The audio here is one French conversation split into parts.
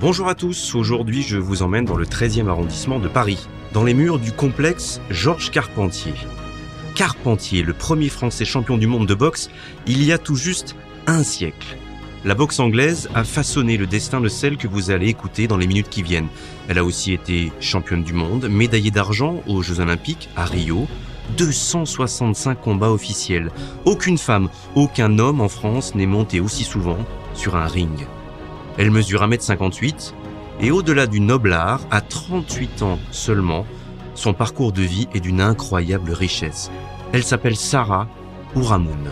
Bonjour à tous, aujourd'hui je vous emmène dans le 13e arrondissement de Paris, dans les murs du complexe Georges Carpentier. Carpentier, le premier Français champion du monde de boxe, il y a tout juste un siècle. La boxe anglaise a façonné le destin de celle que vous allez écouter dans les minutes qui viennent. Elle a aussi été championne du monde, médaillée d'argent aux Jeux Olympiques à Rio, 265 combats officiels. Aucune femme, aucun homme en France n'est monté aussi souvent sur un ring. Elle mesure 1m58 et au-delà du noble art, à 38 ans seulement, son parcours de vie est d'une incroyable richesse. Elle s'appelle Sarah Ouramoun.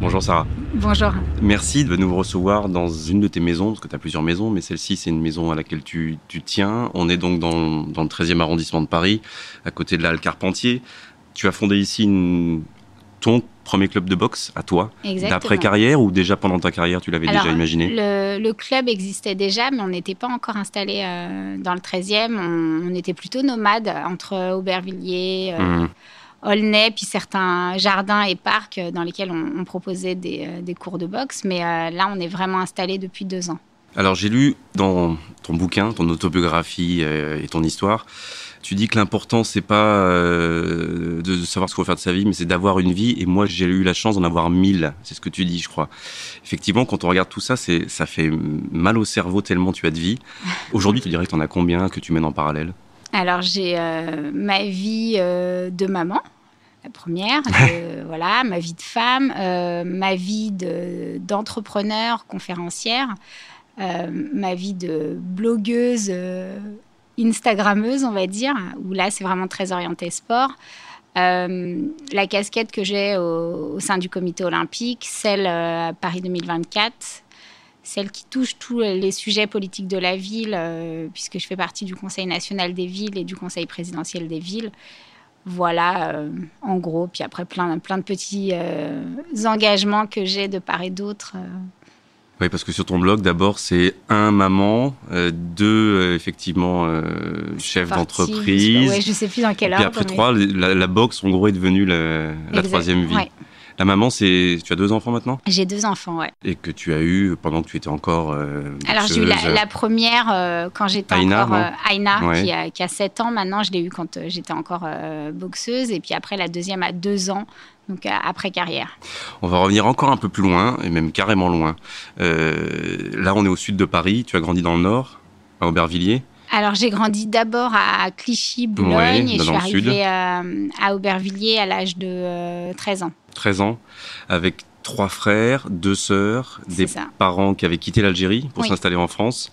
Bonjour Sarah. Bonjour. Merci de nous recevoir dans une de tes maisons, parce que tu as plusieurs maisons, mais celle-ci, c'est une maison à laquelle tu, tiens. On est donc dans, le 13e arrondissement de Paris, à côté de la Halle Carpentier. Tu as fondé ici ton premier club de boxe à toi D'après-carrière ou déjà pendant ta carrière, tu l'avais déjà imaginé? le, club existait déjà, mais on n'était pas encore installé euh, dans le 13e. On, était plutôt nomades entre Aubervilliers. Euh, mmh. Aulnay, puis certains jardins et parcs dans lesquels on, proposait euh, des, cours de boxe. Mais euh, là, on est vraiment installé depuis deux ans. Alors, j'ai lu dans ton bouquin, ton autobiographie et ton histoire, tu dis que l'important, c'est pas de savoir ce qu'on va faire de sa vie, mais c'est d'avoir une vie. Et moi, j'ai eu la chance d'en avoir mille. C'est ce que tu dis, je crois. Effectivement, quand on regarde tout ça, c'est, ça fait mal au cerveau tellement tu as de vie. Aujourd'hui, tu dirais que tu en as combien que tu mènes en parallèle? Alors j'ai ma vie de maman, la première, voilà, ma vie de femme, euh, ma vie d'entrepreneur, conférencière, euh, ma vie de blogueuse, euh, Instagrammeuse, on va dire, où là c'est vraiment très orienté sport. la casquette que j'ai au, sein du comité olympique, celle à Paris 2024, celle qui touche tous les sujets politiques de la ville, puisque je fais partie du Conseil national des villes et du Conseil présidentiel des villes. Voilà, euh, en gros. Puis après, plein, plein de petits euh, engagements que j'ai de part et d'autre. Euh. Oui, parce que sur ton blog, d'abord, c'est un maman, deux, effectivement, chefs d'entreprise. Oui, je sais plus dans quel ordre. Et après, trois, la, boxe, en gros, est devenue la, troisième vie. La maman, c'est tu as deux enfants maintenant? J'ai deux enfants, ouais. Et que tu as eu pendant que tu étais encore. Euh, Alors j'ai eu la, première euh, quand j'étais encore euh, Aina, qui, a, qui, a, 7 ans maintenant. Je l'ai eu quand j'étais encore boxeuse. Et puis après la deuxième à 2 ans. Donc après carrière. On va revenir encore un peu plus loin, et même carrément loin. là, on est au sud de Paris. Tu as grandi dans le nord, à Aubervilliers? Alors j'ai grandi d'abord à Clichy, Boulogne, et je suis arrivée à Aubervilliers à l'âge de 13 ans. 13 ans, avec trois frères, deux sœurs, des parents qui avaient quitté l'Algérie pour s'installer en France.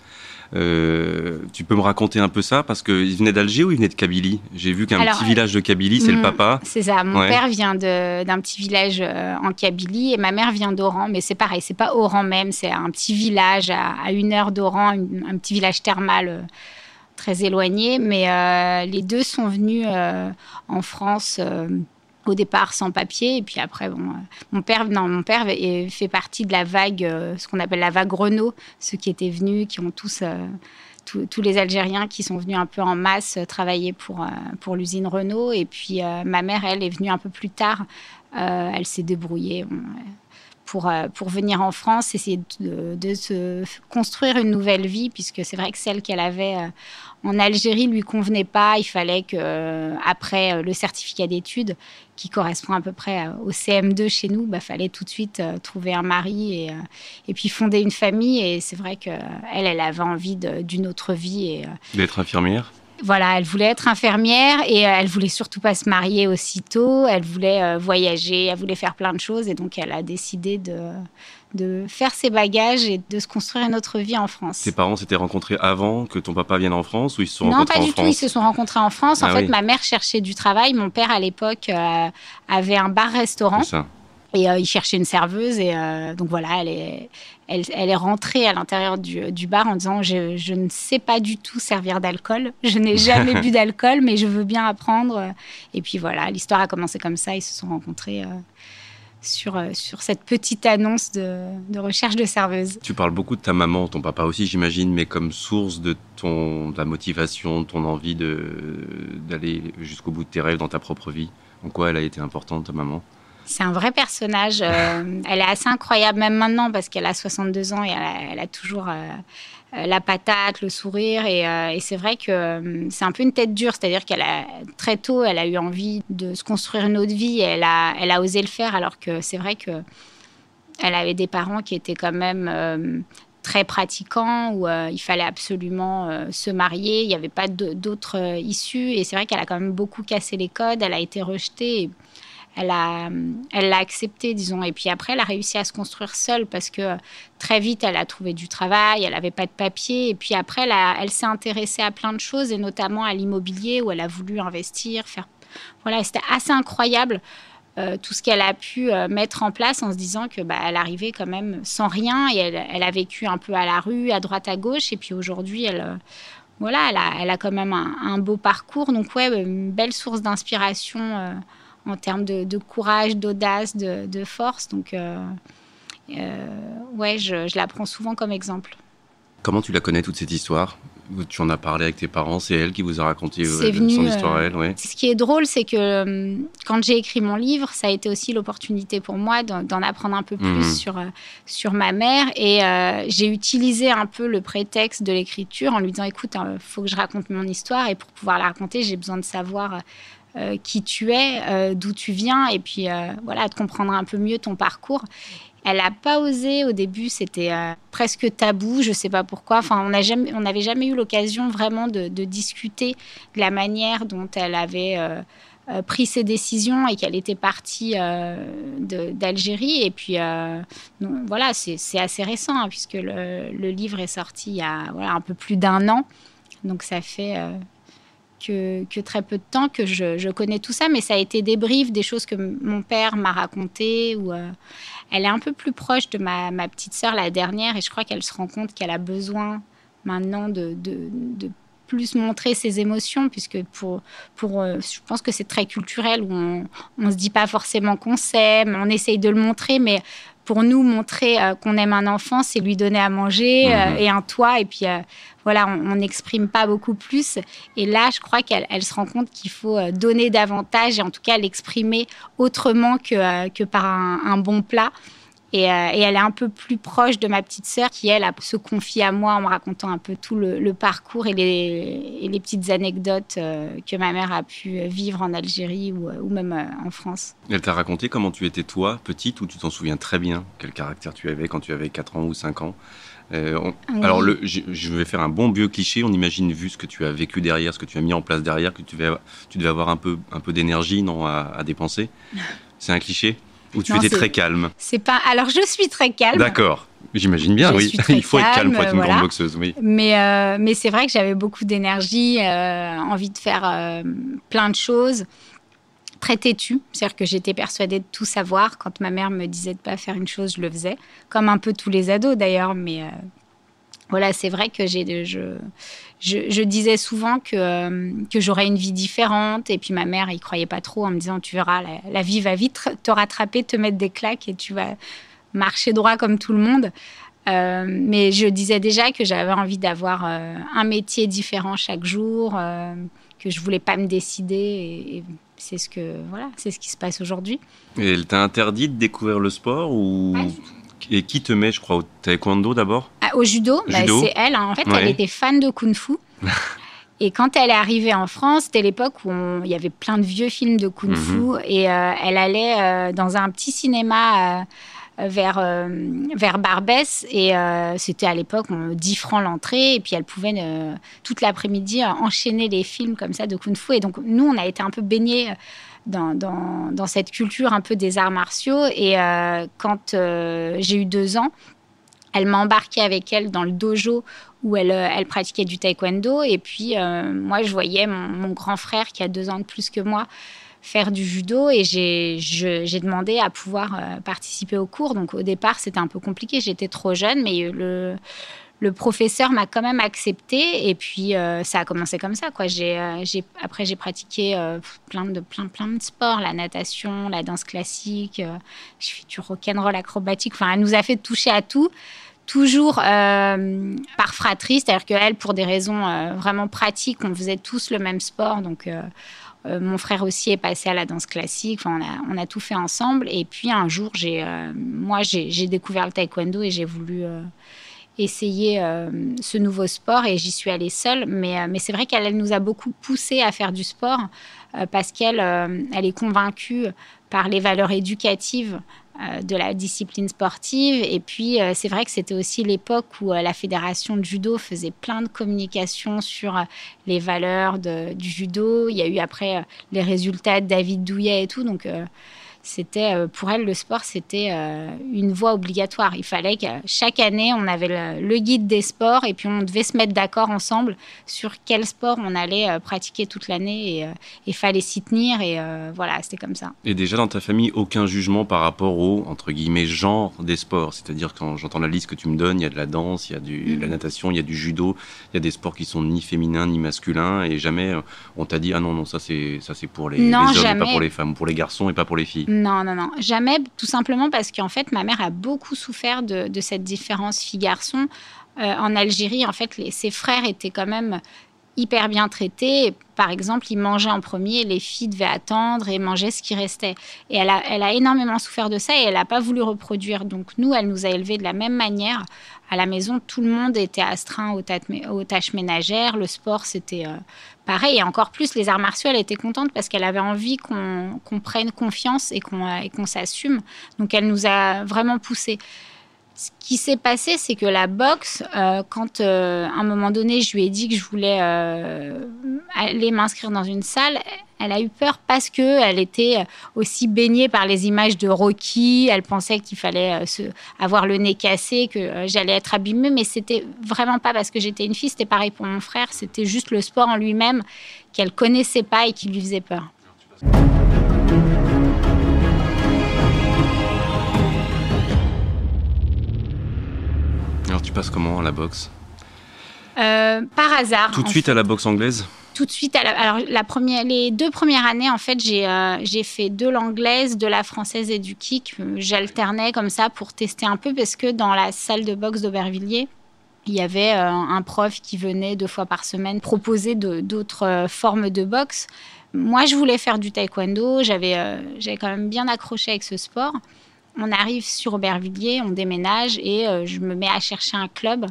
Euh, tu peux me raconter un peu ça parce qu'ils venaient d'Alger ou ils venaient de Kabylie? J'ai vu qu'un petit village de Kabylie, c'est le hmm, papa. C'est ça. Mon père vient d'un petit village euh, en Kabylie et ma mère vient d'Oran, mais c'est pareil, c'est pas Oran même, c'est un petit village à, une heure d'Oran, un petit village thermal euh, très éloigné. Mais les deux sont venus en France au départ sans papier et puis après bon euh, mon père mon père fait partie de la vague euh, ce qu'on appelle la vague Renault ceux qui étaient venus qui ont tous euh, tous les Algériens qui sont venus un peu en masse travailler pour pour l'usine Renault et puis ma mère elle est venue un peu plus tard elle s'est débrouillée pour, pour venir en France, essayer de, de, se construire une nouvelle vie, puisque c'est vrai que celle qu'elle avait en Algérie lui convenait pas. Il fallait que euh, après euh, le certificat d'études, qui correspond à peu près euh, au CM2 chez nous, bah fallait tout de suite trouver un mari et, et puis fonder une famille. Et c'est vrai que elle, elle avait envie d'une autre vie et d'être infirmière? Voilà, elle voulait être infirmière et elle voulait surtout pas se marier aussitôt. Elle voulait voyager, elle voulait faire plein de choses et donc elle a décidé de de faire ses bagages et de se construire une autre vie en France. Tes parents s'étaient rencontrés avant que ton papa vienne en France ou ils se sont rencontrés en France Non, pas du tout. Ils se sont rencontrés en France. en ah fait, ma mère cherchait du travail. Mon père, à l'époque, euh, avait un bar-restaurant. Et il cherchait une serveuse. Et donc voilà, elle est, elle, elle est rentrée à l'intérieur du, du, bar en disant je, je, ne sais pas du tout servir d'alcool. Je n'ai jamais bu d'alcool, mais je veux bien apprendre. Et puis voilà, l'histoire a commencé comme ça. Ils se sont rencontrés sur, euh, sur cette petite annonce de, de, recherche de serveuse. Tu parles beaucoup de ta maman, ton papa aussi, j'imagine, mais comme source de, ton, de la motivation, de ton envie d'aller jusqu'au bout de tes rêves dans ta propre vie. En quoi elle a été importante, ta maman? C'est un vrai personnage. Euh, elle est assez incroyable, même maintenant, parce qu'elle a 62 ans et elle a, elle a toujours, euh, euh, la patate, le sourire. Et, euh, et c'est vrai que c'est un peu une tête dure, c'est-à-dire qu'elle a très tôt, elle a eu envie de se construire une autre vie. Et elle a, elle a osé le faire, alors que c'est vrai que elle avait des parents qui étaient quand même très pratiquants où il fallait absolument se marier. Il n'y avait pas d'autres issues. Et c'est vrai qu'elle a quand même beaucoup cassé les codes. Elle a été rejetée. Elle l'a accepté, disons. Et puis après, elle a réussi à se construire seule parce que très vite, elle a trouvé du travail, elle n'avait pas de papier. Et puis après, elle, s'est intéressée à plein de choses et notamment à l'immobilier où elle a voulu investir. Voilà, c'était assez incroyable. Euh, tout ce qu'elle a pu euh, mettre en place en se disant que bah, elle arrivait quand même sans rien et elle, a vécu un peu à la rue, à droite, à gauche. Et puis aujourd'hui, elle, euh, voilà, elle a, quand même un, un, beau parcours. Donc ouais, une belle source d'inspiration en termes de, courage, d'audace, de, force. Donc, euh, euh, ouais, je, je la prends souvent comme exemple. Comment tu la connais, toute cette histoire? Tu en as parlé avec tes parents, c'est elle qui vous a raconté euh, son histoire, elle, ouais. Ce qui est drôle, c'est que quand j'ai écrit mon livre, ça a été aussi l'opportunité pour moi d'en apprendre un peu plus mhm. sur, sur ma mère. Et j'ai utilisé un peu le prétexte de l'écriture en lui disant, écoute, il faut que je raconte mon histoire et pour pouvoir la raconter, j'ai besoin de savoir euh, qui tu es, euh, d'où tu viens, et puis euh, voilà, de comprendre un peu mieux ton parcours. Elle n'a pas osé au début, c'était presque tabou, je ne sais pas pourquoi. Enfin, on n'avait jamais, eu l'occasion vraiment de, discuter de la manière dont elle avait pris ses décisions et qu'elle était partie d'Algérie. Et puis, voilà, c'est assez récent, hein, puisque le, livre est sorti il y a un peu plus d'un an. Donc, ça fait que, très peu de temps que je, connais tout ça, mais ça a été des briefs, des choses que mon père m'a racontées. Ou, euh, elle est un peu plus proche de ma, petite sœur, la dernière, et je crois qu'elle se rend compte qu'elle a besoin maintenant de, plus montrer ses émotions, puisque pour, pour, euh, je pense que c'est très culturel, où on ne se dit pas forcément qu'on s'aime, on essaye de le montrer, mais pour nous, montrer euh, qu'on aime un enfant, c'est lui donner à manger mhm. et un toit, et puis voilà, on n'exprime pas beaucoup plus. Et là, je crois qu'elle elle se rend compte qu'il faut euh, donner davantage et en tout cas l'exprimer autrement que, euh, que par un, bon plat. Et, euh, et, elle est un peu plus proche de ma petite sœur qui, elle, se confie à moi en me racontant un peu tout le, parcours et les, les, petites anecdotes que ma mère a pu vivre en Algérie ou, ou même en France. Elle t'a raconté comment tu étais toi, petite, ou tu t'en souviens très bien? Quel caractère tu avais quand tu avais 4 ans ou 5 ans? Euh, alors, le, je, vais faire un bon vieux cliché. On imagine, vu ce que tu as vécu derrière, ce que tu as mis en place derrière, que tu devais, tu devais avoir un peu, un peu d'énergie non, à, dépenser. C'est un cliché? Ou tu étais très calme C'est pas. Alors, je suis très calme. D'accord. J'imagine bien, oui. Il faut être calme pour être une grande boxeuse, oui. Mais, euh, mais c'est vrai que j'avais beaucoup d'énergie, euh, envie de faire plein de choses très têtue, c'est-à-dire que j'étais persuadée de tout savoir. Quand ma mère me disait de pas faire une chose, je le faisais, comme un peu tous les ados d'ailleurs. Mais euh, voilà, c'est vrai que j'ai, je, je, disais souvent que, euh, que j'aurais une vie différente. Et puis ma mère, il croyait pas trop en me disant, tu verras, la, vie va vite te rattraper, te mettre des claques et tu vas marcher droit comme tout le monde. Euh, mais je disais déjà que j'avais envie d'avoir un métier différent chaque jour, que je voulais pas me décider. et c'est ce que voilà, c'est ce qui se passe aujourd'hui. Et elle t'a interdit de découvrir le sport ou et qui te met, je crois, au taekwondo d'abord? Ah, Au judo, bah, c'est elle. Hein. En fait, elle était fan de kung-fu. et quand elle est arrivée en France, c'était l'époque où il y avait plein de vieux films de kung-fu. Mhm. Et euh, elle allait euh, dans un petit cinéma. Vers, euh, vers Barbès. Et euh, c'était à l'époque 10 francs l'entrée. Et puis elle pouvait euh, toute l'après-midi enchaîner les films comme ça de Kung Fu. Et donc nous, on a été un peu baignés. Dans, dans, cette culture un peu des arts martiaux. Et quand j'ai eu deux ans, elle m'a embarquée avec elle dans le dojo où elle, elle pratiquait du taekwondo. Et puis, moi, je voyais mon, grand frère qui a deux ans de plus que moi faire du judo et j'ai demandé à pouvoir participer au cours. Donc au départ, c'était un peu compliqué. J'étais trop jeune, mais le, professeur m'a quand même accepté et puis euh, ça a commencé comme ça quoi. J'ai, euh, après j'ai pratiqué euh, plein de plein plein de sports, la natation, la danse classique, je fais du rock'n'roll acrobatique. Enfin, elle nous a fait toucher à tout, toujours par fratrie, c'est-à-dire qu'elle pour des raisons vraiment pratiques, on faisait tous le même sport donc. Mon frère aussi est passé à la danse classique. Enfin, on a, tout fait ensemble. Et puis un jour, j'ai, moi, j'ai, découvert le taekwondo et j'ai voulu essayer euh, ce nouveau sport et j'y suis allée seule. Mais, euh, c'est vrai qu'elle nous a beaucoup poussé à faire du sport euh, parce qu'elle elle est convaincue par les valeurs éducatives de la discipline sportive. Et puis, c'est vrai que c'était aussi l'époque où la fédération de judo faisait plein de communications sur les valeurs du judo. Il y a eu après les résultats de David Douillet et tout. Donc, c'était euh, pour elle le sport c'était euh, une voie obligatoire. Il fallait que chaque année on avait le, guide des sports et puis on devait se mettre d'accord ensemble sur quel sport on allait euh, pratiquer toute l'année et il fallait s'y tenir et voilà c'était comme ça. Et déjà dans ta famille aucun jugement par rapport au entre guillemets genre des sports, c'est-à-dire quand j'entends la liste que tu me donnes, il y a de la danse, il y a du, de la natation, il y a du judo, il y a des sports qui sont ni féminins ni masculins et jamais on t'a dit ah non non ça c'est ça c'est pour les, les hommes et pas pour les femmes, pour les garçons et pas pour les filles. Non, non, non. Jamais, tout simplement parce qu'en fait, ma mère a beaucoup souffert de, cette différence fille-garçon. Euh, en Algérie, en fait, ses frères étaient quand même hyper bien traités. Par exemple, ils mangeaient en premier, les filles devaient attendre et manger ce qui restait. Et elle a, elle a énormément souffert de ça et elle n'a pas voulu reproduire. Donc nous, elle nous a élevés de la même manière. À la maison, tout le monde était astreint aux, tâches ménagères. Le sport, c'était euh, pareil. Et encore plus, les arts martiaux, elle était contente parce qu'elle avait envie qu'on prenne confiance et qu'on s'assume. Donc, elle nous a vraiment poussés. Ce qui s'est passé, c'est que la boxe, euh, quand euh, à un moment donné, je lui ai dit que je voulais euh, aller m'inscrire dans une salle, elle a eu peur parce que elle était aussi baignée par les images de Rocky. Elle pensait qu'il fallait se, avoir le nez cassé, que j'allais être abîmée, mais c'était vraiment pas parce que j'étais une fille. C'était pareil pour mon frère. C'était juste le sport en lui-même qu'elle connaissait pas et qui lui faisait peur. Alors tu passes comment à la boxe euh, Par hasard. Tout de suite à la boxe anglaise tout de suite, alors la première, les deux premières années, en fait, j'ai euh, j'ai fait de l'anglaise, de la française et du kick. J'alternais comme ça pour tester un peu parce que dans la salle de boxe d'Aubervilliers, il y avait euh, un prof qui venait deux fois par semaine proposer d'autres formes de boxe. Moi, je voulais faire du taekwondo. J'avais j'avais quand même bien accroché avec ce sport on arrive sur Aubervilliers, on déménage et euh, je me mets à chercher un club.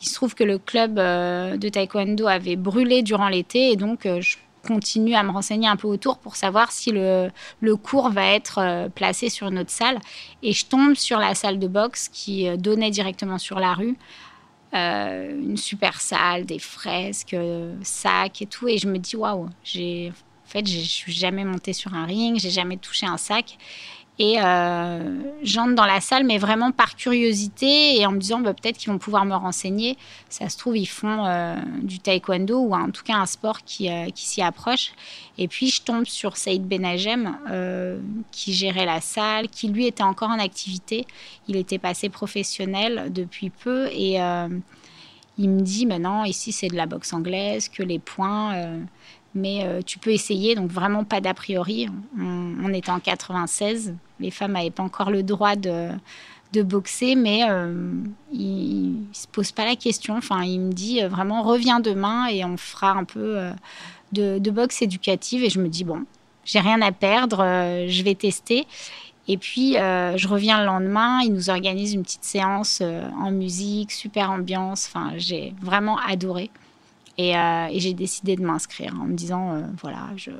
Il se trouve que le club euh, de taekwondo avait brûlé durant l'été et donc euh, je continue à me renseigner un peu autour pour savoir si le, cours va être placé sur une autre salle. Et je tombe sur la salle de boxe qui donnait directement sur la rue. une super salle, des fresques, sacs et tout. Et je me dis, waouh, j'ai, en fait, je suis jamais montée sur un ring, j'ai jamais touché un sac. Et euh, j'entre dans la salle, mais vraiment par curiosité et en me disant bah, peut-être qu'ils vont pouvoir me renseigner. Ça se trouve, ils font euh, du taekwondo ou en tout cas un sport qui, euh, qui s'y approche. Et puis je tombe sur Saïd Benagem qui gérait la salle, qui lui était encore en activité. Il était passé professionnel depuis peu et il me dit maintenant ici c'est de la boxe anglaise, que les points mais euh, tu peux essayer, donc vraiment pas d'a priori. On, était en 96, les femmes n'avaient pas encore le droit de, boxer, mais euh, il, ne se pose pas la question. Enfin, il me dit euh, vraiment reviens demain et on fera un peu de, de, boxe éducative. Et je me dis bon, j'ai rien à perdre, je vais tester. Et puis, je reviens le lendemain, il nous organise une petite séance en musique, super ambiance. Enfin, j'ai vraiment adoré. Euh, et, j'ai décidé de m'inscrire en me disant, euh, voilà, je,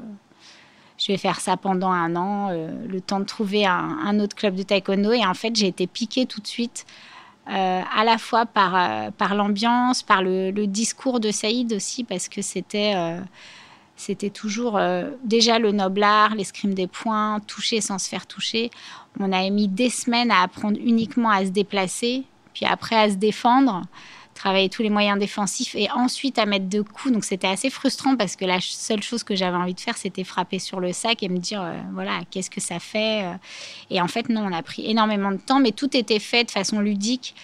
je vais faire ça pendant un an, euh, le temps de trouver un, autre club de taekwondo. Et en fait, j'ai été piquée tout de suite, à la fois par, par l'ambiance, par le, discours de Saïd aussi, parce que c'était c'était toujours déjà le noble art, l'escrime des points, toucher sans se faire toucher. On a mis des semaines à apprendre uniquement à se déplacer, puis après à se défendre travailler tous les moyens défensifs et ensuite à mettre deux coups. Donc c'était assez frustrant parce que la seule chose que j'avais envie de faire, c'était frapper sur le sac et me dire, euh, voilà, qu'est-ce que ça fait euh. Et en fait, non, on a pris énormément de temps, mais tout était fait de façon ludique.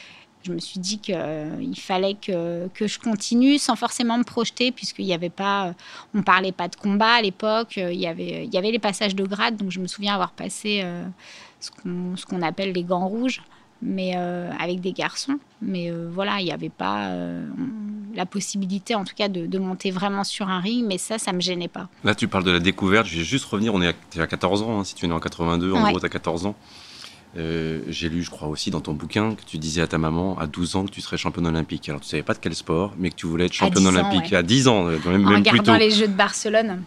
Je me suis dit qu'il euh, fallait que, que, je continue sans forcément me projeter, puisqu'il n'y avait pas, on parlait pas de combat à l'époque. Il y avait, il y avait les passages de grade, donc je me souviens avoir passé ce qu'on appelle les gants rouges mais euh, avec des garçons. Mais euh, voilà, il n'y avait pas euh, la possibilité, en tout cas, de, monter vraiment sur un ring. Mais ça, ça ne me gênait pas. Là, tu parles de la découverte. Je vais juste revenir. On est à, à 14 ans. Hein, si tu es né en 82, en gros, tu as 14 ans. J'ai lu, je crois aussi, dans ton bouquin que tu disais à ta maman à 12 ans que tu serais championne olympique. Alors, tu savais pas de quel sport, mais que tu voulais être championne olympique à 10 ans, même, en regardant les Jeux de Barcelone.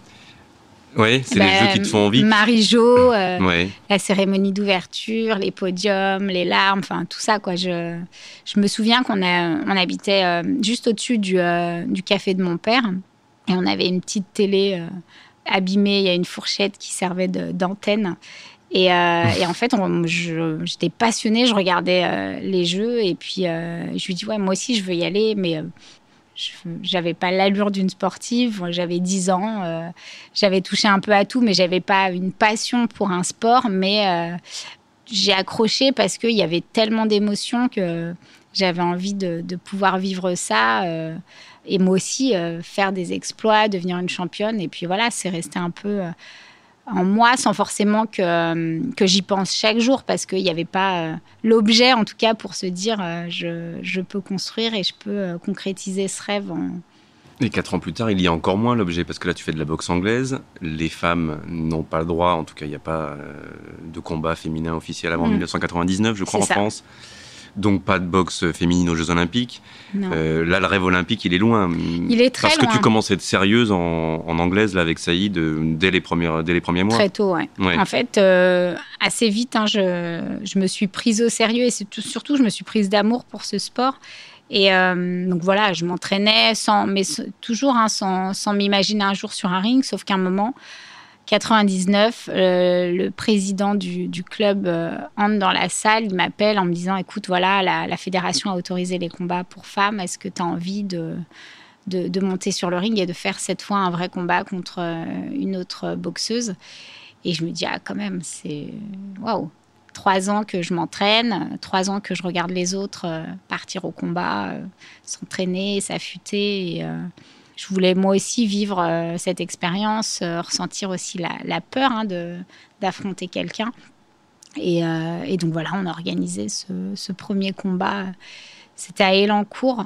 Oui, c'est les jeux qui te font envie. Marie-Jo, euh, la cérémonie d'ouverture, les podiums, les larmes, enfin tout ça. quoi. Je, je me souviens qu'on on habitait euh, juste au-dessus du, euh, du, café de mon père et on avait une petite télé abîmée. Il y a une fourchette qui servait d'antenne. Et, et, en fait, j'étais passionnée, je regardais les jeux et puis je lui dis ouais moi aussi je veux y aller, mais j'avais pas l'allure d'une sportive. J'avais 10 ans. Euh, j'avais touché un peu à tout, mais j'avais pas une passion pour un sport. Mais euh, j'ai accroché parce qu'il y avait tellement d'émotions que j'avais envie de, pouvoir vivre ça. Euh, et moi aussi, faire des exploits, devenir une championne. Et puis voilà, c'est resté un peu en moi sans forcément que, euh, que j'y pense chaque jour parce qu'il n'y avait pas euh, l'objet en tout cas pour se dire euh, je, je, peux construire et je peux concrétiser ce rêve. Et quatre ans plus tard, il y a encore moins l'objet parce que là tu fais de la boxe anglaise, les femmes n'ont pas le droit, en tout cas il n'y a pas de combat féminin officiel avant 1999 mm. je crois en France donc pas de boxe féminine aux Jeux Olympiques. Euh, là, le rêve olympique, il est loin. Il est très Parce que tu commences à être sérieuse en, anglaise là, avec Saïd euh, dès les, premières, dès les premiers mois. Très tôt, oui. En fait, euh, assez vite, hein, je, je, me suis prise au sérieux et surtout, je me suis prise d'amour pour ce sport. Et donc voilà, je m'entraînais sans, mais toujours hein, sans, sans m'imaginer un jour sur un ring, sauf qu'à un moment, 99, euh, le président du, club euh, entre dans la salle, il m'appelle en me disant écoute, voilà, la, fédération a autorisé les combats pour femmes, est-ce que tu as envie de, de, monter sur le ring et de faire cette fois un vrai combat contre euh, une autre boxeuse? Et je me dis ah, quand même, c'est waouh. Trois ans que je m'entraîne, trois ans que je regarde les autres partir au combat, s'entraîner, s'affûter. Je voulais moi aussi vivre euh, cette expérience, euh, ressentir aussi la, peur hein, d'affronter quelqu'un. Euh, et, donc voilà, on a organisé ce, premier combat. C'était à Elancourt,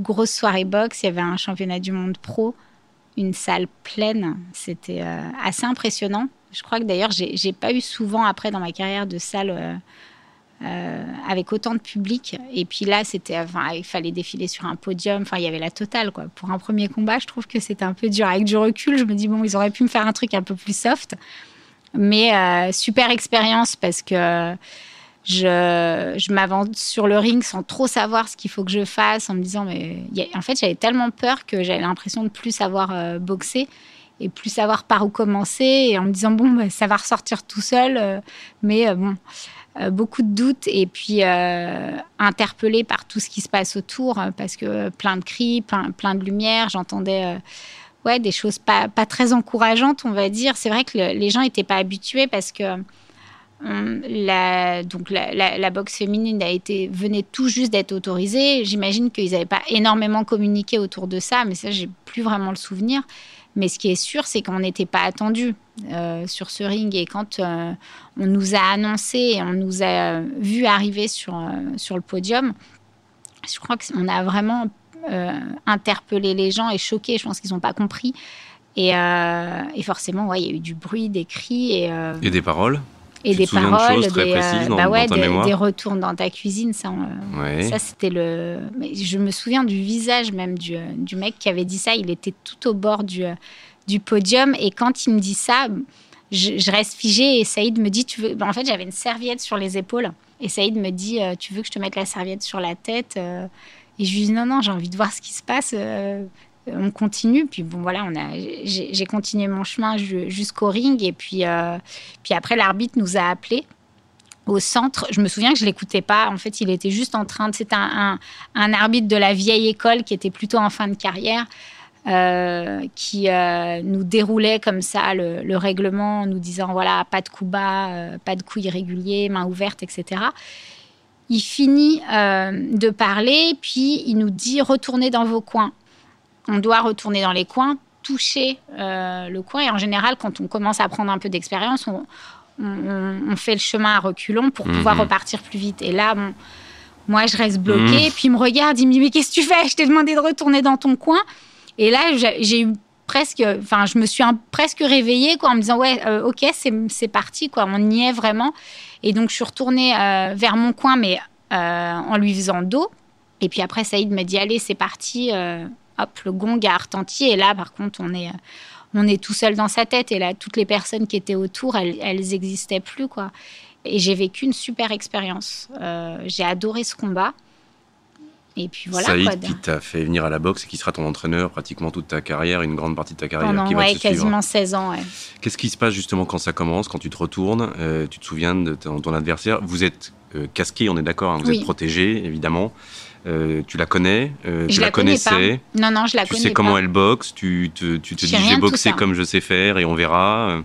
grosse soirée boxe. Il y avait un championnat du monde pro, une salle pleine. C'était assez impressionnant. Je crois que d'ailleurs, j'ai pas eu souvent après dans ma carrière de salle euh, avec autant de public. Et puis là, c'était, il fallait défiler sur un podium. Enfin, il y avait la totale, quoi. Pour un premier combat, je trouve que c'était un peu dur. Avec du recul, je me dis bon, ils auraient pu me faire un truc un peu plus soft. Mais euh, super expérience parce que je, m'avance sur le ring sans trop savoir ce qu'il faut que je fasse, en me disant mais en fait, j'avais tellement peur que j'avais l'impression de plus savoir euh, boxer et plus savoir par où commencer et en me disant bon bah, ça va ressortir tout seul mais bon euh, beaucoup de doutes et puis euh, interpellée par tout ce qui se passe autour euh, parce que plein de cris, plein, de lumière, j'entendais ouais, des choses pas, très encourageantes, on va dire. C'est vrai que les gens n'étaient pas habitués parce que la, donc boxe féminine a été, venait tout juste d'être autorisée. J'imagine qu'ils n'avaient pas énormément communiqué autour de ça, mais ça, j'ai plus vraiment le souvenir. Mais ce qui est sûr, c'est qu'on n'était pas attendu euh, sur ce ring. Et quand euh, on nous a annoncé et on nous a euh, vu arriver sur, sur le podium, je crois qu'on a vraiment interpellé les gens et choqué. Je pense qu'ils n'ont pas compris. Et, forcément, ouais, il y a eu du bruit, des cris. Et, et des paroles et des paroles, des, bah ouais, des, retours dans ta cuisine. Ça, ça c'était le. je me souviens du visage même du, du, mec qui avait dit ça. Il était tout au bord du, du podium. Et quand il me dit ça, je, reste figée et Saïd me dit, tu veux... Ben, en fait, j'avais une serviette sur les épaules. Et Saïd me dit, euh, tu veux que je te mette la serviette sur la tête euh? Et je lui dis, non, non, j'ai envie de voir ce qui se passe. Euh, on continue. Puis bon, voilà, j'ai continué mon chemin jusqu'au ring. Et puis, puis après, l'arbitre nous a appelés. au centre. Je me souviens que je l'écoutais pas. En fait, il était juste en train de. C'était un, un, arbitre de la vieille école qui était plutôt en fin de carrière. Euh, qui euh, nous déroulait comme ça le, règlement en nous disant voilà, pas de coups bas, euh, pas de coups irréguliers, main ouverte, etc. Il finit de parler, puis il nous dit retournez dans vos coins. On doit retourner dans les coins, toucher le coin. Et en général, quand on commence à prendre un peu d'expérience, on, on, fait le chemin à reculons pour pouvoir mhm. repartir plus vite. Et là, moi, je reste bloquée. Mhm. Puis il me regarde, il me dit Mais qu'est-ce que tu fais? Je t'ai demandé de retourner dans ton coin. Et là, j'ai eu presque, enfin, je me suis presque réveillée quoi, en me disant ouais, euh, ok, c'est parti quoi, on y est vraiment. Et donc je suis retournée euh, vers mon coin, mais euh, en lui faisant dos. Et puis après, Saïd m'a dit allez, c'est parti. Hop, le gong a retenti. Et là, par contre, on est, on est tout seul dans sa tête. Et là, toutes les personnes qui étaient autour, elles, elles existaient plus quoi. Et j'ai vécu une super expérience. j'ai adoré ce combat. Et puis voilà. Saïd qui t'a fait venir à la boxe et qui sera ton entraîneur pratiquement toute ta carrière, une grande partie de ta carrière. Pendant, qui va ouais, quasiment 16 ans. Qu'est-ce qui se passe justement quand ça commence, quand tu te retournes, euh, tu te souviens de ton, adversaire? Vous êtes euh, casqué, on est d'accord, hein, vous êtes protégé évidemment. Euh, tu la connais, tu la, connaissais. Non, non, je la tu connais sais comment elle boxe, tu te, tu te dis je vais boxer comme je sais faire et on verra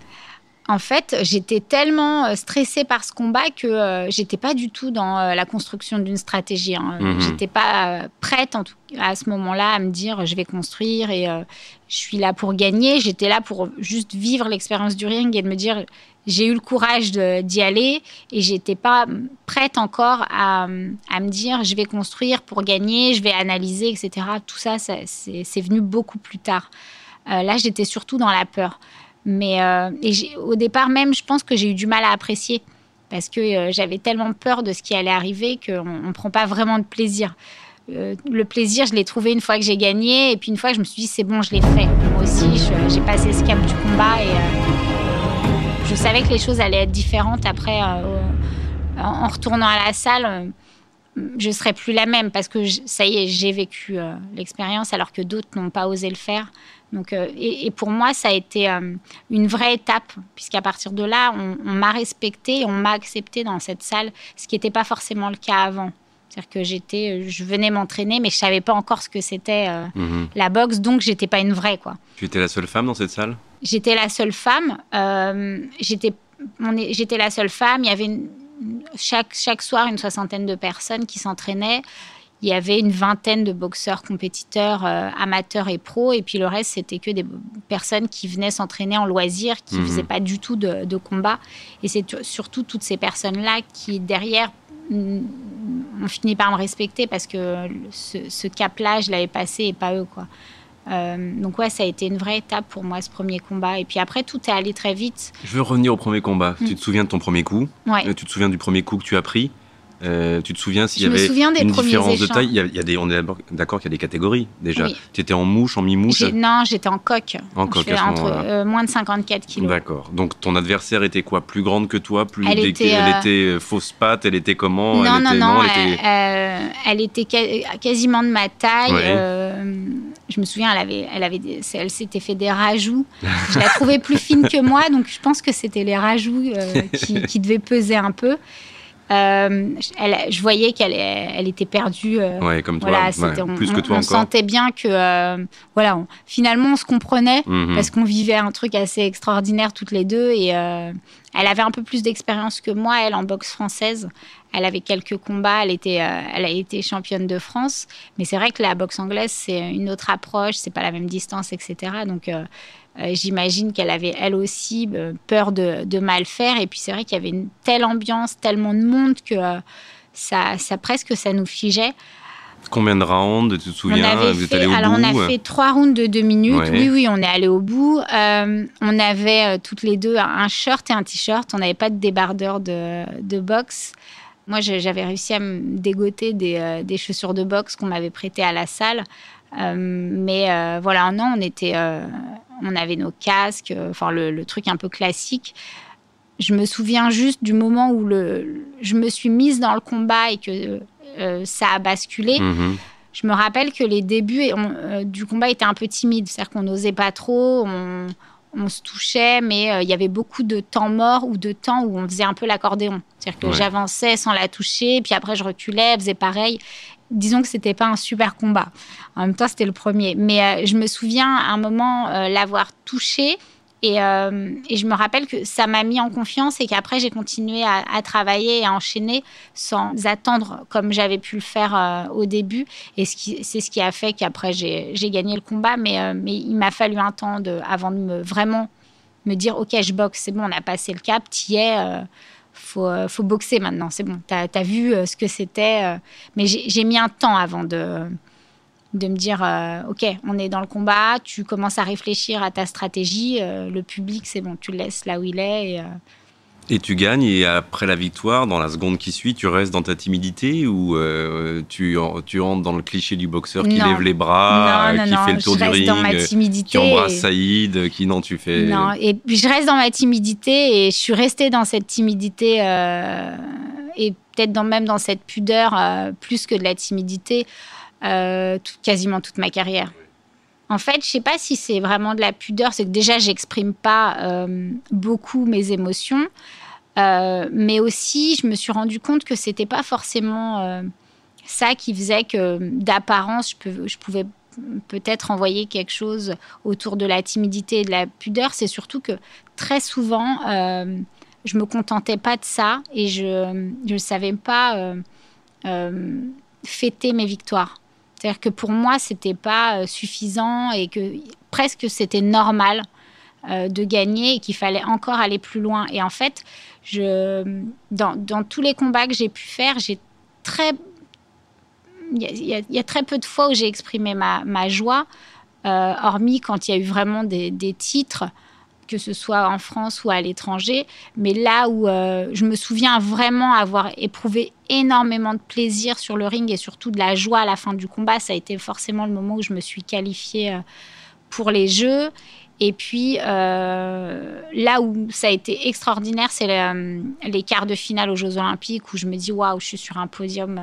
en fait, j'étais tellement euh, stressée par ce combat que euh, j'étais pas du tout dans euh, la construction d'une stratégie. Hein. Mhm. J'étais pas prête en tout, à ce moment-là à me dire je vais construire et je suis là pour gagner. J'étais là pour juste vivre l'expérience du ring et de me dire j'ai eu le courage d'y aller et j'étais pas prête encore à, à, me dire je vais construire pour gagner, je vais analyser, etc. Tout ça, ça c'est venu beaucoup plus tard. là, j'étais surtout dans la peur. Mais euh, au départ même, je pense que j'ai eu du mal à apprécier parce que euh, j'avais tellement peur de ce qui allait arriver qu'on ne prend pas vraiment de plaisir. Euh, le plaisir, je l'ai trouvé une fois que j'ai gagné, et puis une fois que je me suis dit c'est bon, je l'ai fait. Moi aussi, j'ai passé ce cap du combat et je savais que les choses allaient être différentes après. en retournant à la salle, je serais plus la même parce que ça y est, j'ai vécu l'expérience alors que d'autres n'ont pas osé le faire. Donc, euh, et, pour moi, ça a été euh, une vraie étape, puisqu'à partir de là, on, m'a respecté, on m'a accepté dans cette salle, ce qui n'était pas forcément le cas avant. C'est-à-dire que j'étais, je venais m'entraîner, mais je savais pas encore ce que c'était euh, mhm. la boxe, donc j'étais pas une vraie, quoi. Tu étais la seule femme dans cette salle? J'étais la seule femme. j'étais, j'étais la seule femme. Il y avait chaque, chaque soir une soixantaine de personnes qui s'entraînaient il y avait une vingtaine de boxeurs compétiteurs euh, amateurs et pros, et puis le reste, c'était que des personnes qui venaient s'entraîner en loisir, qui ne mhm. faisaient pas du tout de, combat. Et c'est surtout toutes ces personnes-là qui, derrière, ont fini par me respecter parce que ce, cap-là, je l'avais passé et pas eux, quoi. Euh, donc ouais, ça a été une vraie étape pour moi ce premier combat. Et puis après, tout est allé très vite. Je veux revenir au premier combat. Mm. Tu te souviens de ton premier coup? Ouais. Euh, tu te souviens du premier coup que tu as pris? Euh, tu te souviens s'il y avait une différence de taille? Il y a, des, On est d'accord qu'il y a des catégories déjà. Tu étais en mouche, en mi-mouche? Non, j'étais en coque. En coque, entre euh, moins de 54 kilos. D'accord. Donc ton adversaire était quoi? Plus grande que toi? Plus Elle, était, elle était euh, fausse patte? Elle était comment? Non, non, non. elle, était... quasiment de ma taille. je me souviens, elle avait, elle avait, elle s'était fait des rajouts. je la trouvais plus fine que moi, donc je pense que c'était les rajouts qui, qui devaient peser un peu. Euh, je voyais qu'elle elle était perdue. Euh, ouais, comme toi. plus que toi on, sentait bien que, euh, voilà, finalement, on se comprenait mhm. parce qu'on vivait un truc assez extraordinaire toutes les deux. Et elle avait un peu plus d'expérience que moi, elle, en boxe française. Elle avait quelques combats, elle, était, elle a été championne de France. Mais c'est vrai que la boxe anglaise, c'est une autre approche, c'est pas la même distance, etc. Donc, euh, j'imagine qu'elle avait elle aussi euh, peur de, mal faire. Et puis c'est vrai qu'il y avait une telle ambiance, tellement de monde que euh, ça, ça presque ça nous figeait. Combien de rounds, tu te souviens Vous êtes allé au alors on a fait trois rounds de deux minutes. Oui, oui, on est allé au bout. on avait toutes les deux un shirt et un t-shirt. On n'avait pas de débardeur de, de boxe. Moi, j'avais réussi à me dégoter des, des chaussures de boxe qu'on m'avait prêtées à la salle. mais voilà, non, on était on avait nos casques, euh, enfin le, truc un peu classique. Je me souviens juste du moment où le, je me suis mise dans le combat et que euh, ça a basculé. Mhm. Je me rappelle que les débuts euh, du combat étaient un peu timides, c'est-à-dire qu'on n'osait pas trop, on, on se touchait, mais euh, il y avait beaucoup de temps mort ou de temps où on faisait un peu l'accordéon. C'est-à-dire que j'avançais sans la toucher, puis après je reculais, faisais pareil. Disons que c'était pas un super combat. En même temps, c'était le premier. Mais euh, je me souviens à un moment euh, l'avoir touché euh, et, je me rappelle que ça m'a mis en confiance et qu'après j'ai continué à, travailler et à enchaîner sans attendre comme j'avais pu le faire au début. Et c'est ce qui a fait qu'après j'ai gagné le combat. Mais, il m'a fallu un temps avant de me vraiment me dire ok je boxe, c'est bon, on a passé le cap, t'y es. Faut, faut boxer maintenant, c'est bon. T'as as vu ce que c'était. mais j'ai mis un temps avant de, de me dire euh, ok on est dans le combat tu commences à réfléchir à ta stratégie euh, le public c'est bon tu le laisses là où il est euh, et, tu gagnes et après la victoire dans la seconde qui suit tu restes dans ta timidité ou tu, tu rentres dans le cliché du boxeur qui lève les bras qui fait le tour du ring dans ma timidité qui embrasse Saïd qui non tu fais non et puis je reste dans ma timidité et je suis restée dans cette timidité et peut-être dans, même dans cette pudeur plus que de la timidité euh, quasiment toute ma carrière. En fait, je sais pas si c'est vraiment de la pudeur, c'est que déjà j'exprime pas euh, beaucoup mes émotions, euh, mais aussi je me suis rendu compte que c'était pas forcément ça qui faisait que d'apparence je, je, pouvais peut-être envoyer quelque chose autour de la timidité et de la pudeur. C'est surtout que très souvent je me contentais pas de ça et je ne savais pas fêter mes victoires. C'est-à-dire que pour moi, c'était pas euh, suffisant et que presque c'était normal euh, de gagner et qu'il fallait encore aller plus loin. Et en fait, dans, tous les combats que j'ai pu faire, j'ai très, il y, a très peu de fois où j'ai exprimé ma, joie, euh, hormis quand il y a eu vraiment des titres que ce soit en France ou à l'étranger. Mais là où euh, je me souviens vraiment avoir éprouvé énormément de plaisir sur le ring et surtout de la joie à la fin du combat, ça a été forcément le moment où je me suis qualifiée euh, pour les Jeux. Et puis euh, là où ça a été extraordinaire, c'est les quarts de finale aux Jeux Olympiques où je me dis waouh, je suis sur un podium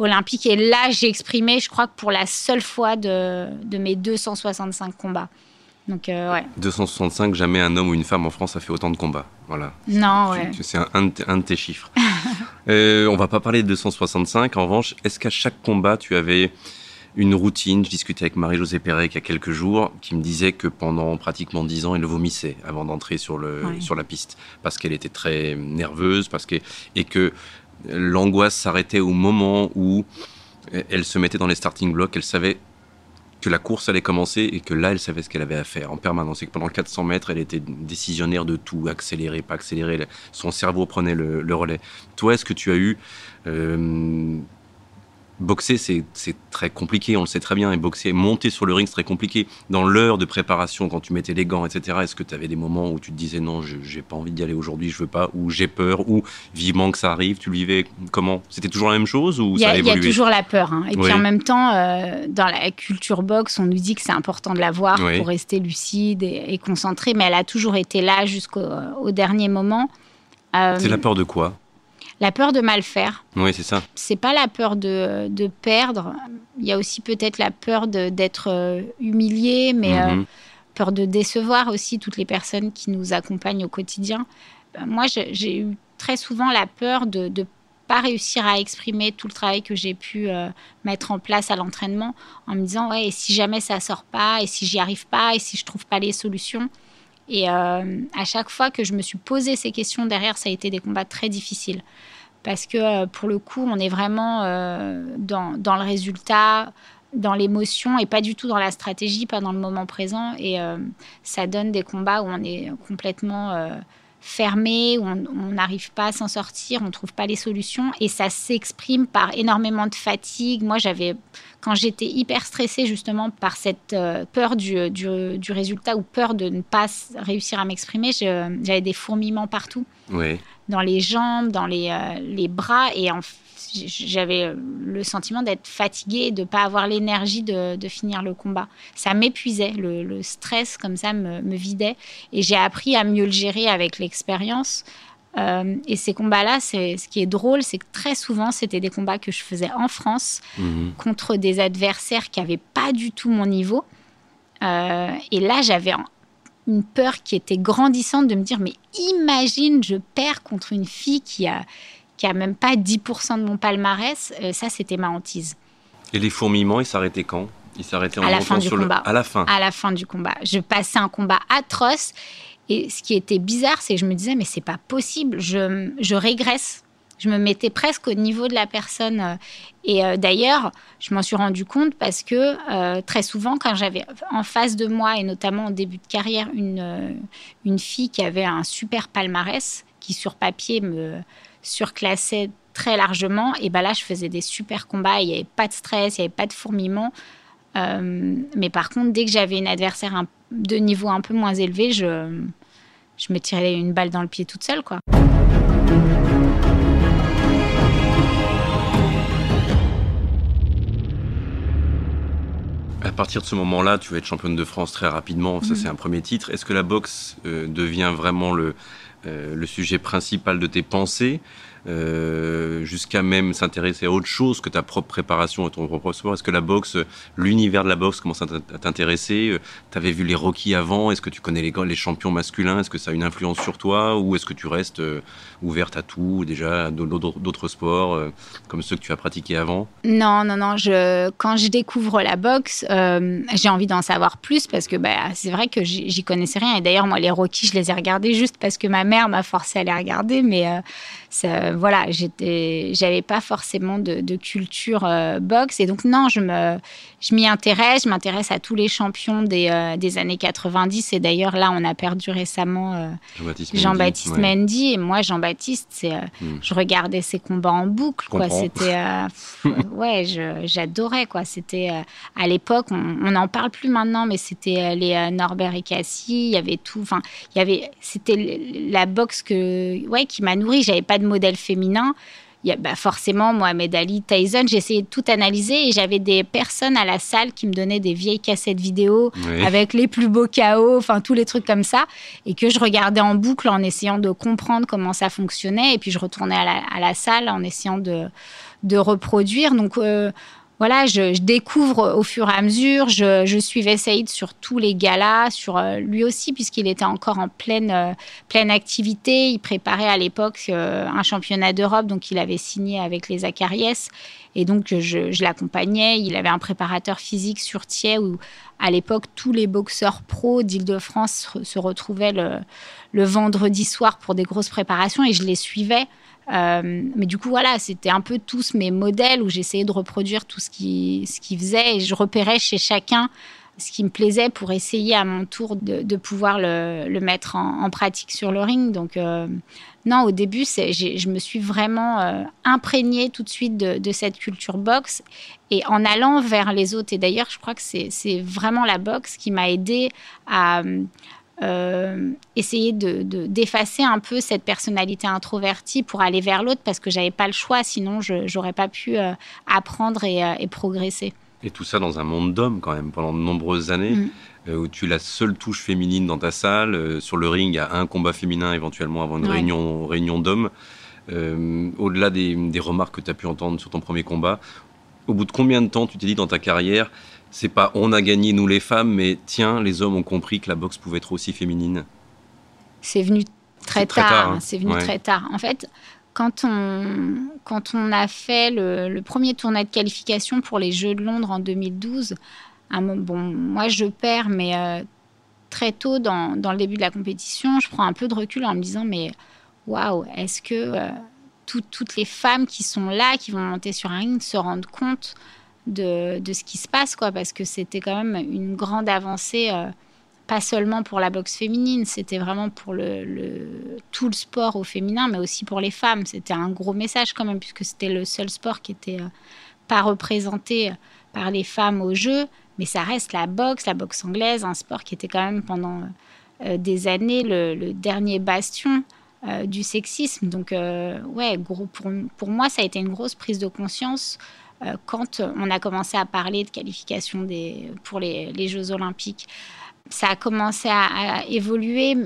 olympique. Et là, j'ai exprimé, je crois que pour la seule fois de, de mes 265 combats. Donc, euh, ouais. 265, jamais un homme ou une femme en France a fait autant de combats. Voilà. Non, ouais. C'est un, un, de tes chiffres. euh, on va pas parler de 265. En revanche, est-ce qu'à chaque combat, tu avais une routine? Je discutais avec Marie-Josée Pérec il y a quelques jours, qui me disait que pendant pratiquement 10 ans, elle vomissait avant d'entrer sur, le, sur la piste. Parce qu'elle était très nerveuse parce que, et que l'angoisse s'arrêtait au moment où elle se mettait dans les starting blocks. Elle savait que la course allait commencer et que là, elle savait ce qu'elle avait à faire en permanence. Et que pendant 400 mètres, elle était décisionnaire de tout, accélérer, pas accélérer. Son cerveau prenait le, relais. Toi, est-ce que tu as eu euh, boxer, c'est très compliqué, on le sait très bien. Et boxer, monter sur le ring, c'est très compliqué. Dans l'heure de préparation, quand tu mettais les gants, etc., est-ce que tu avais des moments où tu te disais non, je n'ai pas envie d'y aller aujourd'hui, je veux pas, ou j'ai peur, ou vivement que ça arrive Tu le vivais comment? C'était toujours la même chose ou ça a évolué Il y a toujours la peur. Hein. Et puis en même temps, euh, dans la culture boxe, on nous dit que c'est important de la voir pour rester lucide et, concentré, mais elle a toujours été là jusqu'au dernier moment. c'est la peur de quoi? La peur de mal faire. Oui, c'est ça. C'est pas la peur de, de, perdre. Il y a aussi peut-être la peur d'être euh, humilié, mais euh, mhm. peur de décevoir aussi toutes les personnes qui nous accompagnent au quotidien. Euh, moi, j'ai eu très souvent la peur de ne pas réussir à exprimer tout le travail que j'ai pu mettre en place à l'entraînement en me disant ouais et si jamais ça sort pas et si j'y arrive pas et si je trouve pas les solutions et à chaque fois que je me suis posé ces questions derrière ça a été des combats très difficiles parce que euh, pour le coup, on est vraiment euh, dans, le résultat, dans l'émotion et pas du tout dans la stratégie, pas dans le moment présent. Et euh, ça donne des combats où on est complètement fermé, où on n'arrive pas à s'en sortir, on ne trouve pas les solutions. Et ça s'exprime par énormément de fatigue. Moi, j'avais, quand j'étais hyper stressée justement par cette peur du, du, du, résultat ou peur de ne pas réussir à m'exprimer, j'avais des fourmillements partout. Oui dans les jambes, dans les, euh, les bras. Et j'avais le sentiment d'être fatiguée, de ne pas avoir l'énergie de, de, finir le combat. Ça m'épuisait, le, stress comme ça me, me vidait. Et j'ai appris à mieux le gérer avec l'expérience. Euh, et ces combats-là, c'est ce qui est drôle, c'est que très souvent, c'était des combats que je faisais en France mhm. contre des adversaires qui n'avaient pas du tout mon niveau. Euh, et là, j'avais une peur qui était grandissante de me dire mais imagine je perds contre une fille qui a qui a même pas 10% de mon palmarès. ça, c'était ma hantise. Et les fourmillements, ils s'arrêtaient quand? Ils s'arrêtaient en à la fin du combat. À la fin. À la fin du combat. Je passais un combat atroce. Et ce qui était bizarre, c'est que je me disais, mais c'est pas possible. Je, je régresse. Je me mettais presque au niveau de la personne. Et euh, d'ailleurs, je m'en suis rendu compte parce que euh, très souvent, quand j'avais en face de moi, et notamment au début de carrière, une, euh, une fille qui avait un super palmarès, qui sur papier me surclassait très largement. Et ben là, je faisais des super combats. Il n'y avait pas de stress, il n'y avait pas de fourmillement. Euh, mais par contre, dès que j'avais une adversaire de niveau un peu moins élevé, je, je me tirais une balle dans le pied toute seule, quoi. À partir de ce moment-là, tu vas être championne de France très rapidement. Ça, mm. c'est un premier titre. Est-ce que la boxe euh, devient vraiment le, le sujet principal de tes pensées euh, jusqu'à même s'intéresser à autre chose que ta propre préparation et ton propre sport Est-ce que la boxe, l'univers de la boxe commence à t'intéresser? Euh, Tu avais vu les Rocky avant? Est-ce que tu connais les, les champions masculins? Est-ce que ça a une influence sur toi? Ou est-ce que tu restes euh, ouverte à tout, déjà d'autres sports comme ceux que tu as pratiqués avant? Non, non, non. Quand je découvre la boxe, j'ai envie d'en savoir plus parce que bah, c'est vrai que j'y connaissais rien. Et d'ailleurs, moi, les Rocky, je les ai regardés juste parce que ma mère m'a forcé à les regarder. Mais voilà, j'étais, j'avais pas forcément de, culture euh, boxe. Et donc non, je me, je m'y intéresse, je m'intéresse à tous les champions des, euh, des, années 90 et d'ailleurs là, on a perdu récemment euh, Jean-Baptiste Mendy, et moi Jean-Baptiste, c'est, hmm. je regardais ses combats en boucle, quoi. C'était, ouais, j'adorais quoi. C'était à l'époque, on n'en parle plus maintenant, mais c'était les Norbert et Cassie, il y avait tout, enfin, il y avait, c'était la boxe que, ouais, qui m'a nourri. J'avais pas de modèle féminin, il y a, bah forcément Mohamed Ali, Tyson, j'essayais de tout analyser et j'avais des personnes à la salle qui me donnaient des vieilles cassettes vidéo avec les plus beaux chaos, enfin tous les trucs comme ça, et que je regardais en boucle en essayant de comprendre comment ça fonctionnait, et puis je retournais à la, salle en essayant de, de reproduire. Donc euh, voilà, je, découvre au fur et à mesure. Je, suivais Saïd sur tous les galas, sur euh, lui aussi, puisqu'il était encore en pleine, euh, pleine activité. Il préparait à l'époque euh, un championnat d'Europe, donc il avait signé avec les Acariès. Et donc, je, l'accompagnais. Il avait un préparateur physique sur Thiers où, à l'époque, tous les boxeurs pros d'Île-de-France se retrouvaient le vendredi soir pour des grosses préparations et je les suivais. Euh, mais du coup, voilà, c'était un peu tous mes modèles où j'essayais de reproduire tout ce qu'ils ce qui faisait et je repérais chez chacun ce qui me plaisait pour essayer à mon tour de, pouvoir le, le mettre en, pratique sur le ring. Donc, euh, non, au début, je me suis vraiment euh, imprégnée tout de suite de, de, cette culture boxe et en allant vers les autres. Et d'ailleurs, je crois que c'est vraiment la boxe qui m'a aidée à euh, essayer de, d'effacer un peu cette personnalité introvertie pour aller vers l'autre parce que j'avais pas le choix, sinon je n'aurais pas pu euh, apprendre euh, et, progresser. Et tout ça dans un monde d'hommes quand même pendant de nombreuses années. Mm. où tu es la seule touche féminine dans ta salle. sur le ring, il y a un combat féminin éventuellement avant une réunion, réunion d'hommes. au-delà des, des, remarques que tu as pu entendre sur ton premier combat, au bout de combien de temps tu t'es dit dans ta carrière, c'est pas on a gagné nous les femmes, mais tiens, les hommes ont compris que la boxe pouvait être aussi féminine C'est venu très tard. Hein. C'est venu très tard. En fait, quand on, quand on a fait le, premier tournoi de qualification pour les Jeux de Londres en 2012, bon, moi je perds, mais euh, très tôt dans, dans, le début de la compétition, je prends un peu de recul en me disant mais waouh, est-ce que euh, toutes les femmes qui sont là, qui vont monter sur un ring, se rendent compte de, ce qui se passe, quoi, parce que c'était quand même une grande avancée, euh, pas seulement pour la boxe féminine, c'était vraiment pour le, tout le sport au féminin, mais aussi pour les femmes. C'était un gros message quand même, puisque c'était le seul sport qui était euh, pas représenté par les femmes au jeu, mais ça reste la boxe, la boxe anglaise, un sport qui était quand même pendant euh, des années le, dernier bastion. du sexisme. Donc, ouais, gros, pour, pour, moi, ça a été une grosse prise de conscience quand on a commencé à parler de qualification pour les, Jeux olympiques. Ça a commencé à, évoluer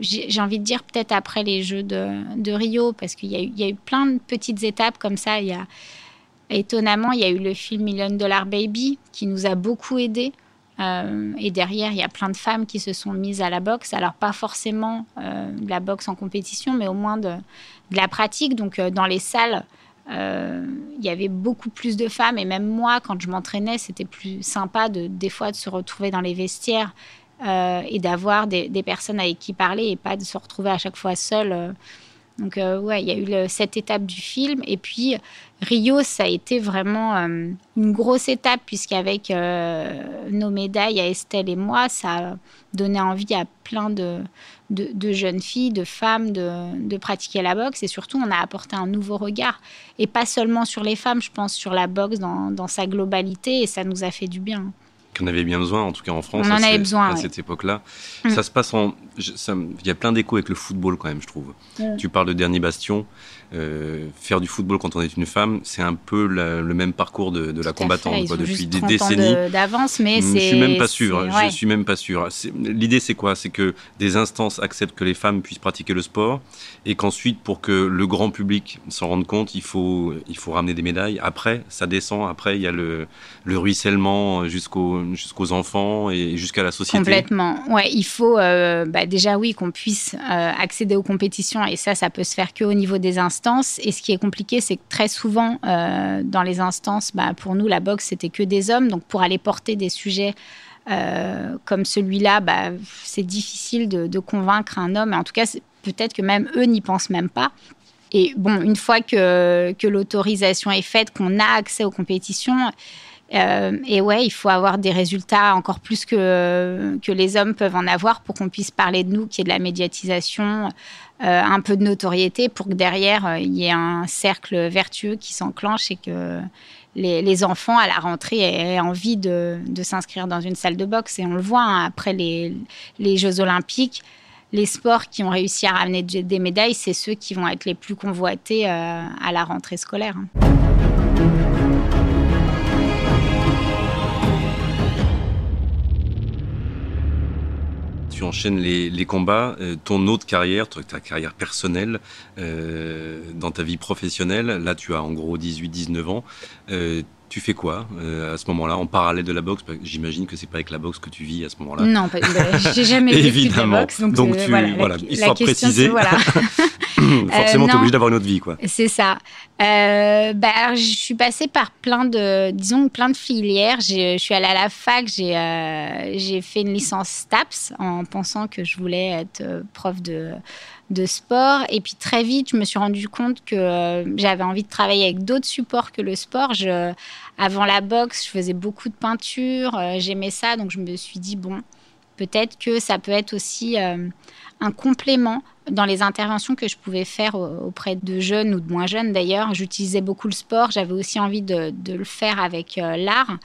j'ai envie de dire peut-être après les Jeux de, Rio, parce qu'il y, a eu plein de petites étapes comme ça. Étonnamment, il y a eu le film Million Dollar Baby qui nous a beaucoup aidés. et derrière, il y a plein de femmes qui se sont mises à la boxe. Alors, pas forcément de la boxe en compétition, mais au moins de la pratique. Donc, dans les salles, il y avait beaucoup plus de femmes. Et même moi, quand je m'entraînais, c'était plus sympa de, des fois de se retrouver dans les vestiaires et d'avoir des, personnes avec qui parler et pas de se retrouver à chaque fois seule donc, euh, ouais, il y a eu cette étape du film. Et puis, Rio, ça a été vraiment euh, une grosse étape, puisqu'avec euh, nos médailles à Estelle et moi, ça a donné envie à plein de, de, jeunes filles, de femmes de, de, pratiquer la boxe. Et surtout, on a apporté un nouveau regard. Et pas seulement sur les femmes, je pense, sur la boxe dans, dans sa globalité. Et ça nous a fait du bien qu'on avait bien besoin, en tout cas en France. On en avait besoin. À cette époque-là. Mm. Ça se passe en. Il y a plein d'échos avec le football quand même, je trouve. Mm. Tu parles de Dernier Bastion. Euh, faire du football quand on est une femme, c'est un peu le même parcours de, la combattante quoi, depuis des décennies. D'avance, mais c'est. Je suis même pas sûr. Je suis même pas sûr. L'idée, c'est quoi? C'est que des instances acceptent que les femmes puissent pratiquer le sport et qu'ensuite, pour que le grand public s'en rende compte, il faut il faut ramener des médailles. Après, ça descend. Après, il y a le, le ruissellement jusqu'aux jusqu'aux enfants et jusqu'à la société. Complètement. Ouais, il faut euh, bah, déjà oui qu'on puisse euh, accéder aux compétitions et ça, ça peut se faire que au niveau des instances et ce qui est compliqué, c'est que très souvent, euh, dans les instances, bah, pour nous, la boxe, c'était que des hommes. Donc, pour aller porter des sujets euh, comme celui-là, bah, c'est difficile de, convaincre un homme. En tout cas, peut-être que même eux n'y pensent même pas. Et bon, une fois que, l'autorisation est faite, qu'on a accès aux compétitions, euh, et ouais, il faut avoir des résultats encore plus que les hommes peuvent en avoir pour qu'on puisse parler de nous, qu'il y ait de la médiatisation, euh, un peu de notoriété, pour que derrière, euh, il y ait un cercle vertueux qui s'enclenche et que les, enfants, à la rentrée, aient envie de, s'inscrire dans une salle de boxe. Et on le voit, hein, après les, Jeux olympiques, les sports qui ont réussi à ramener des médailles, c'est ceux qui vont être les plus convoités à la rentrée scolaire. Hein. Tu enchaînes les, combats, euh, ton autre carrière, ta carrière personnelle, euh, dans ta vie professionnelle, là tu as en gros 18-19 ans, euh, tu fais quoi à ce moment-là en parallèle de la boxe? J'imagine que c'est pas avec la boxe que tu vis à ce moment-là. Non, bah, j'ai jamais vécu de la boxe. Donc, donc tu, voilà, voilà histoire précisée. Voilà. Forcément, tu es obligé d'avoir une autre vie, quoi. C'est ça. Euh, bah, je suis passée par plein de, disons, plein de filières. Je suis allée à la fac, j'ai euh, fait une licence STAPS en pensant que je voulais être euh, prof de, de sport. Et puis très vite, je me suis rendu compte que euh, j'avais envie de travailler avec d'autres supports que le sport. Je, avant la boxe, je faisais beaucoup de peinture, j'aimais ça, donc je me suis dit, bon, peut-être que ça peut être aussi un complément dans les interventions que je pouvais faire auprès de jeunes ou de moins jeunes d'ailleurs. J'utilisais beaucoup le sport, j'avais aussi envie de, le faire avec euh, l'art.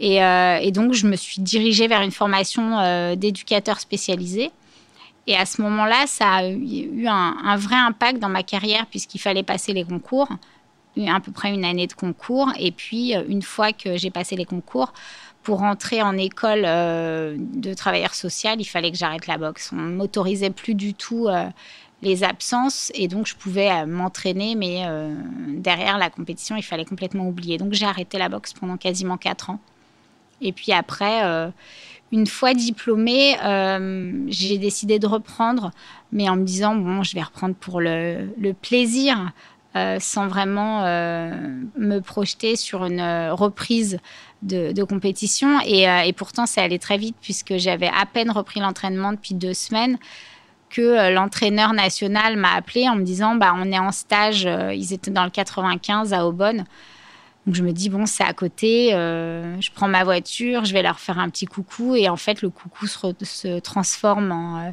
Euh, et, donc, je me suis dirigée vers une formation euh, d'éducateur spécialisé. Et à ce moment-là, ça a eu un, un, vrai impact dans ma carrière puisqu'il fallait passer les concours, à peu près une année de concours. Et puis, une fois que j'ai passé les concours, pour entrer en école euh, de travailleur social, il fallait que j'arrête la boxe. On ne m'autorisait plus du tout euh, les absences et donc je pouvais euh, m'entraîner, mais derrière la compétition, il fallait complètement oublier. Donc j'ai arrêté la boxe pendant quasiment quatre ans. Et puis après, une fois diplômée, j'ai décidé de reprendre, mais en me disant, bon, je vais reprendre pour le plaisir. Sans vraiment me projeter sur une reprise de, compétition. Euh, et, pourtant, ça allait très vite puisque j'avais à peine repris l'entraînement depuis deux semaines que euh, l'entraîneur national m'a appelé en me disant bah, on est en stage, euh, ils étaient dans le 95 à Aubonne. Donc je me dis bon c'est à côté, je prends ma voiture, je vais leur faire un petit coucou et en fait le coucou se, transforme en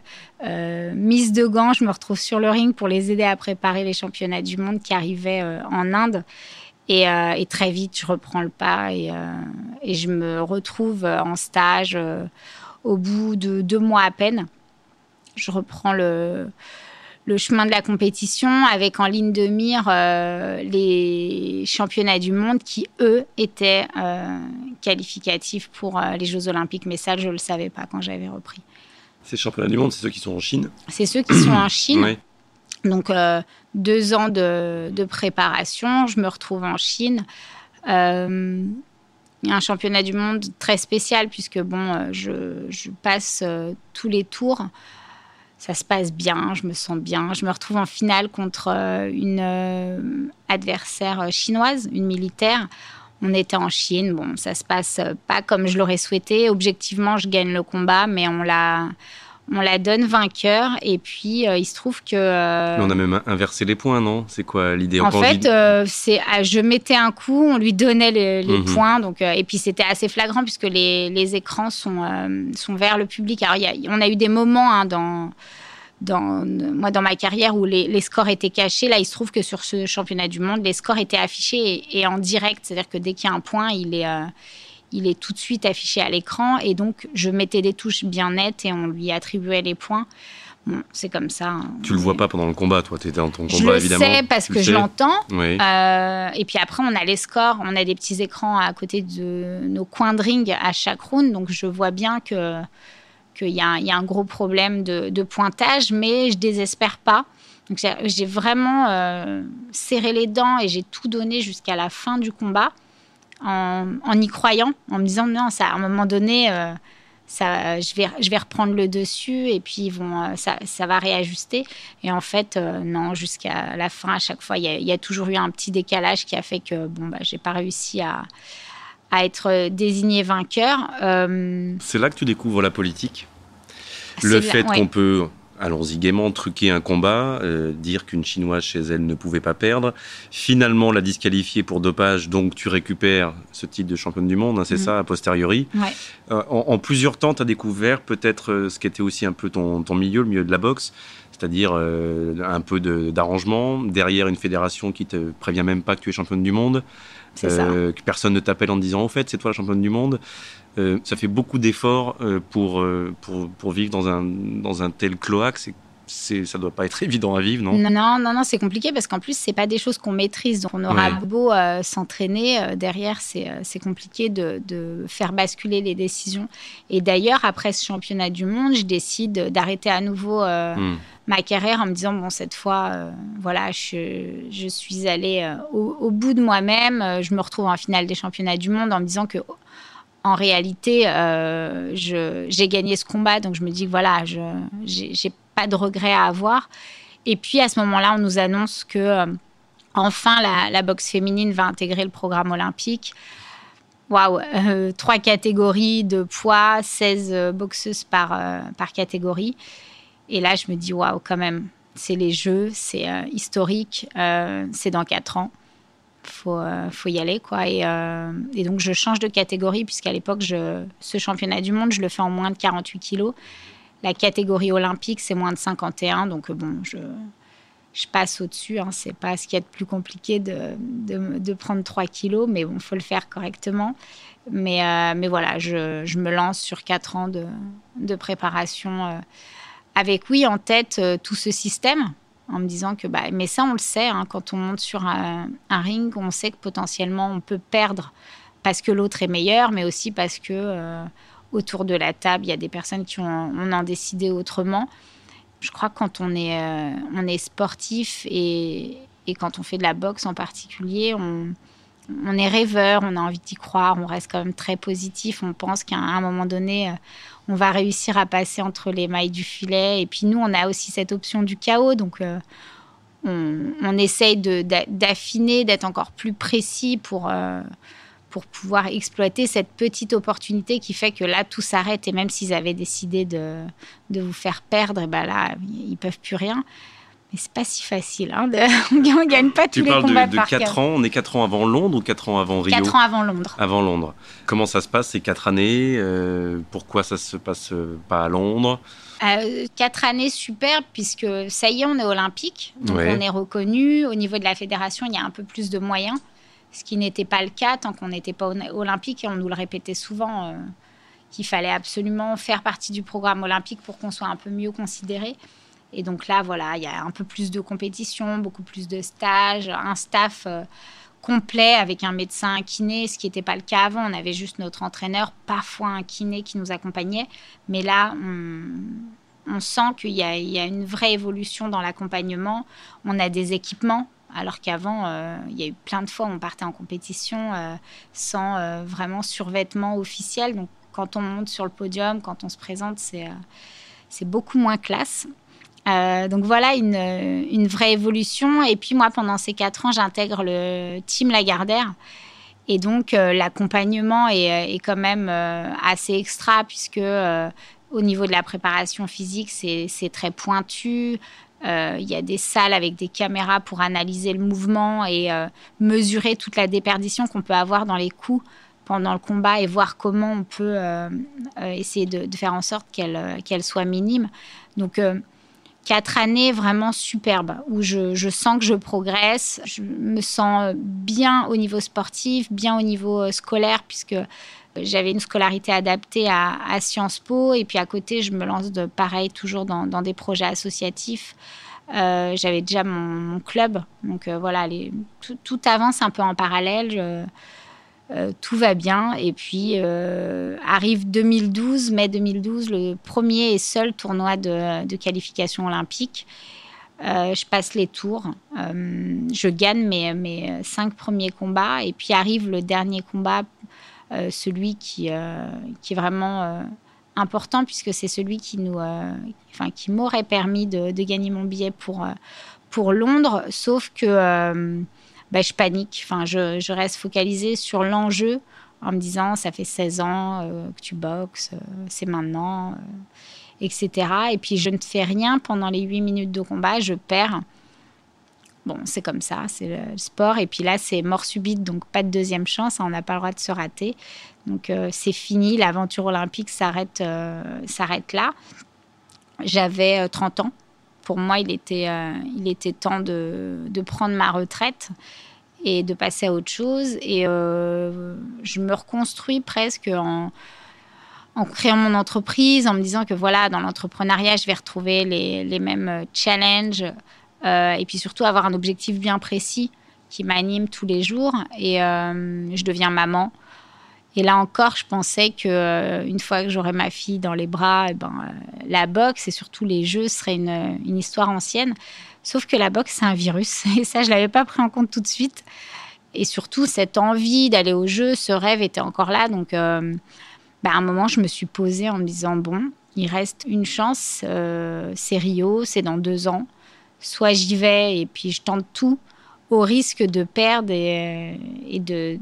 mise de gants. Je me retrouve sur le ring pour les aider à préparer les championnats du monde qui arrivaient en Inde euh, et, très vite, je reprends le pas et, euh, je me retrouve en stage euh, au bout de deux mois à peine. Je reprends le, le chemin de la compétition avec en ligne de mire les championnats du monde qui, eux, étaient qualificatifs pour les Jeux olympiques. Mais ça, je ne le savais pas quand j'avais repris. Ces championnats du monde, c'est ceux qui sont en Chine C'est ceux qui sont en Chine. Oui. Donc, euh, deux ans de, préparation, je me retrouve en Chine. Euh, un championnat du monde très spécial puisque bon, je, je passe tous les tours ça se passe bien, je me sens bien. Je me retrouve en finale contre euh, une euh, adversaire euh, chinoise, une militaire. On était en Chine. Bon, ça se passe pas comme je l'aurais souhaité. Objectivement, je gagne le combat, mais on la, on la donne vainqueur. Et puis, il se trouve que. on a même inversé les points, non? C'est quoi l'idée En fait, c'est, ah, je mettais un coup, on lui donnait les, mhm. points. Donc, et puis, c'était assez flagrant puisque les, les écrans sont, sont vers le public. Alors, y a, on a eu des moments hein, dans dans, moi, dans ma carrière où les, scores étaient cachés, là, il se trouve que sur ce championnat du monde, les scores étaient affichés et, en direct. C'est-à-dire que dès qu'il y a un point, il est, euh, il est tout de suite affiché à l'écran. Et donc, je mettais des touches bien nettes et on lui attribuait les points. Bon, c'est comme ça. Hein. Tu le vois pas pendant le combat, toi, tu étais dans ton combat, évidemment. Je sais parce que je l'entends. Euh, et puis après, on a les scores, on a des petits écrans à côté de nos coins de ring à chaque round. Donc, je vois bien que qu'il y, a un gros problème de, pointage, mais je désespère pas. Donc j'ai vraiment euh, serré les dents et j'ai tout donné jusqu'à la fin du combat en, y croyant, en me disant non, ça, à un moment donné, euh, ça, je, vais, je vais reprendre le dessus et puis ils vont, euh, ça, ça, va réajuster. Et en fait, non, jusqu'à la fin, à chaque fois, il y, a, toujours eu un petit décalage qui a fait que bon, bah, j'ai pas réussi à, à être désigné vainqueur. C'est là que tu découvres la politique? Le fait qu'on peut, allons-y gaiement, truquer un combat, euh, dire qu'une Chinoise chez elle ne pouvait pas perdre, finalement la disqualifier pour dopage, donc tu récupères ce titre de championne du monde, hein, c'est mm. ça, a posteriori. Euh, en, plusieurs temps, tu as découvert peut-être euh, ce qui était aussi un peu ton, ton, milieu, le milieu de la boxe, c'est-à-dire un peu d'arrangement, derrière une fédération qui te prévient même pas que tu es championne du monde. que personne ne t'appelle en disant au fait c'est toi la championne du monde euh, ça fait beaucoup d'efforts euh, pour, euh, pour, pour, vivre dans un, dans un tel cloaque. C'est, ça doit pas être évident à vivre, non? Non, non, non, c'est compliqué parce qu'en plus, c'est pas des choses qu'on maîtrise. Donc, on aura beau s'entraîner, derrière, c'est, c'est compliqué de, de, faire basculer les décisions. Et d'ailleurs, après ce championnat du monde, je décide d'arrêter à nouveau hmm. ma carrière en me disant, bon, cette fois, voilà, je, je, suis allée au, au, bout de moi-même. Je me retrouve en finale des championnats du monde en me disant que en réalité, euh, j'ai gagné ce combat, donc je me dis que voilà, je n'ai pas de regrets à avoir. Et puis à ce moment-là, on nous annonce que euh, enfin la, boxe féminine va intégrer le programme olympique. Waouh, euh, trois catégories de poids, 16 boxeuses par, par catégorie. Et là, je me dis waouh, quand même, c'est les jeux, c'est historique, c'est dans quatre ans faut, euh, faut y aller. quoi. Euh, et, donc, je change de catégorie, puisqu'à l'époque, ce championnat du monde, je le fais en moins de 48 kilos. La catégorie olympique, c'est moins de 51. Donc, euh, bon, je, je passe au-dessus. Hein. C'est pas ce qu'il y a de plus compliqué de, prendre 3 kilos, mais bon, faut le faire correctement. Mais, mais voilà, je, me lance sur 4 ans de préparation avec, oui, en tête tout ce système en me disant que, bah, mais ça, on le sait, hein, quand on monte sur un, ring, on sait que potentiellement on peut perdre parce que l'autre est meilleur, mais aussi parce que euh, autour de la table, il y a des personnes qui ont, on en décidé autrement. Je crois que quand on est, euh, on est sportif et, et, quand on fait de la boxe en particulier, on, on est rêveur, on a envie d'y croire, on reste quand même très positif, on pense qu'à un moment donné, euh, on va réussir à passer entre les mailles du filet. Et puis nous, on a aussi cette option du chaos, donc euh, on, essaye d'affiner, d'être encore plus précis pour, euh, pour pouvoir exploiter cette petite opportunité qui fait que là, tout s'arrête. Et même s'ils avaient décidé de, de vous faire perdre, et ben là, ils peuvent plus rien. Mais c'est pas si facile. Hein, on gagne pas tous les combats de, de 4 ans. On est 4 ans avant Londres ou 4 ans avant Rio 4 ans avant Londres. Avant Londres. Comment ça se passe ces 4 années euh, Pourquoi ça se passe euh, pas à Londres? Euh, 4 années super puisque ça y est, on est olympique. Donc on est reconnu. Au niveau de la fédération, il y a un peu plus de moyens. Ce qui n'était pas le cas tant qu'on n'était pas olympique et on nous le répétait souvent euh, qu'il fallait absolument faire partie du programme olympique pour qu'on soit un peu mieux considéré. Et donc là, voilà, il y a un peu plus de compétition, beaucoup plus de stages, un staff euh, complet avec un médecin, un kiné, ce qui n'était pas le cas avant. On avait juste notre entraîneur, parfois un kiné qui nous accompagnait. Mais là, on, sent qu'il y, a une vraie évolution dans l'accompagnement. On a des équipements. Alors qu'avant, il y a eu plein de fois où on partait en compétition sans vraiment survêtement officiel. Donc quand on monte sur le podium, quand on se présente, c'est beaucoup moins classe. Donc voilà une, une, vraie évolution. Et puis moi, pendant ces quatre ans, j'intègre le team Lagardère. Et donc l'accompagnement est, quand même assez extra puisque au niveau de la préparation physique, c'est très pointu. Euh, il y a des salles avec des caméras pour analyser le mouvement et euh, mesurer toute la déperdition qu'on peut avoir dans les coups pendant le combat et voir comment on peut euh, essayer de, faire en sorte qu'elle soit minime. Donc, quatre années vraiment superbes où je, sens que je progresse, je me sens bien au niveau sportif, bien au niveau scolaire, puisque j'avais une scolarité adaptée à, Sciences Po et puis à côté, je me lance de pareil toujours dans, des projets associatifs. Euh, j'avais déjà mon, club, donc euh, voilà, tout, avance un peu en parallèle. Euh, tout va bien. Et puis arrive 2012, mai 2012, le premier et seul tournoi de, de qualification olympique. je passe les tours, je gagne mes, mes cinq premiers combats et puis arrive le dernier combat euh, celui qui, euh, qui est vraiment euh, important puisque c'est celui qui nous, enfin, qui m'aurait permis de, gagner mon billet pour, pour Londres, sauf que bah, je panique. Enfin, je, reste focalisée sur l'enjeu en me disant ça fait 16 ans que tu boxes, c'est maintenant, etc. Et puis je ne fais rien pendant les 8 minutes de combat, je perds. Bon, c'est comme ça, c'est le sport. Et puis là, c'est mort subite, donc pas de deuxième chance. On n'a pas le droit de se rater. Donc euh, c'est fini, l'aventure olympique s'arrête euh, s'arrête là. J'avais 30 euh, ans. Pour moi, il était, il était temps de, de, prendre ma retraite et de passer à autre chose. Et je me reconstruis presque en, en créant mon entreprise, en me disant que voilà, dans l'entrepreneuriat, je vais retrouver les, les mêmes challenges, euh, et puis surtout avoir un objectif bien précis qui m'anime tous les jours. Et euh, je deviens maman. Et là encore, je pensais que euh, une fois que j'aurais ma fille dans les bras, eh ben, la boxe et surtout les jeux seraient une, une histoire ancienne. Sauf que la boxe, c'est un virus. Et ça, je l'avais pas pris en compte tout de suite. Et surtout, cette envie d'aller au jeu, ce rêve était encore là. Donc, bah, à un moment, je me suis posée en me disant, bon, il reste une chance, c'est Rio, c'est dans deux ans soit j'y vais et puis je tente tout au risque de perdre et, de,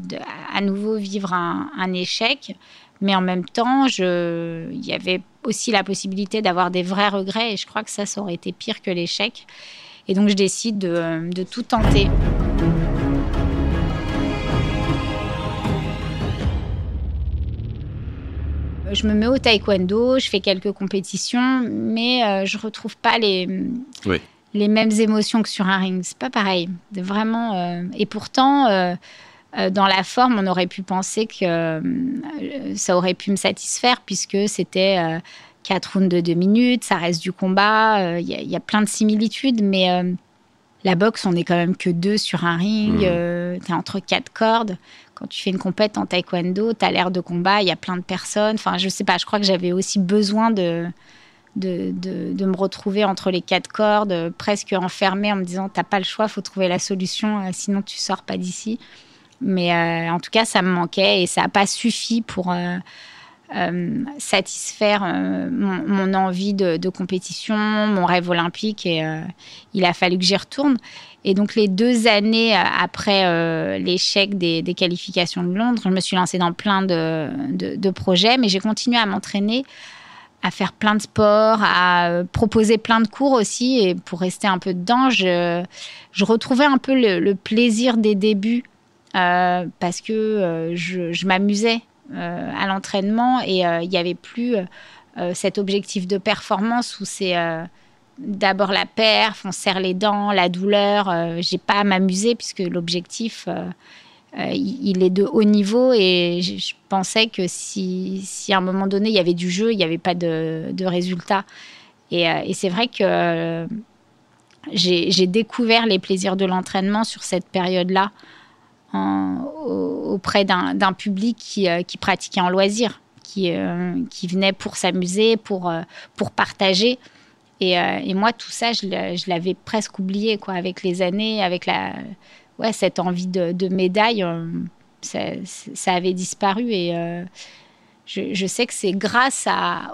à nouveau vivre un, échec. Mais en même temps, je, il y avait aussi la possibilité d'avoir des vrais regrets et je crois que ça, ça aurait été pire que l'échec. Et donc je décide de, de tout tenter. Je me mets au taekwondo, je fais quelques compétitions, mais euh, je retrouve pas les, oui les mêmes émotions que sur un ring. C'est pas pareil. Vraiment. Euh, et pourtant, euh, euh, dans la forme, on aurait pu penser que ça aurait pu me satisfaire puisque c'était quatre rounds de deux minutes, ça reste du combat. Il y, a plein de similitudes, mais la boxe, on est quand même que deux sur un ring. Mmh. tu es entre quatre cordes. Quand tu fais une compète en taekwondo, tu as l'air de combat, il y a plein de personnes. Enfin, je sais pas, je crois que j'avais aussi besoin de, de, me retrouver entre les quatre cordes, presque enfermée en me disant t'as pas le choix, faut trouver la solution, euh, sinon tu sors pas d'ici. Mais euh, en tout cas, ça me manquait et ça n'a pas suffi pour euh, satisfaire mon, envie de, compétition, mon rêve olympique. Et il a fallu que j'y retourne. Et donc les deux années après l'échec des, qualifications de Londres, je me suis lancée dans plein de projets, mais j'ai continué à m'entraîner à faire plein de sports, à euh, proposer plein de cours aussi. Et pour rester un peu dedans, je, retrouvais un peu le, plaisir des débuts euh, parce que euh, je, m'amusais à l'entraînement et il n'y avait plus cet objectif de performance où c'est d'abord la perf, on serre les dents, la douleur. J'ai pas à m'amuser puisque l'objectif euh, il est de haut niveau et je, pensais que si, si, à un moment donné il y avait du jeu, il n'y avait pas de, de résultat. Et, euh, c'est vrai que euh, j'ai découvert les plaisirs de l'entraînement sur cette période-là auprès d'un public qui, pratiquait en loisir, qui, venait pour s'amuser, pour, pour partager. Et, moi, tout ça, je l'avais presque oublié, quoi, avec les années, avec la, ouais, cette envie de, de médaille, ça, ça, avait disparu. Et je, sais que c'est grâce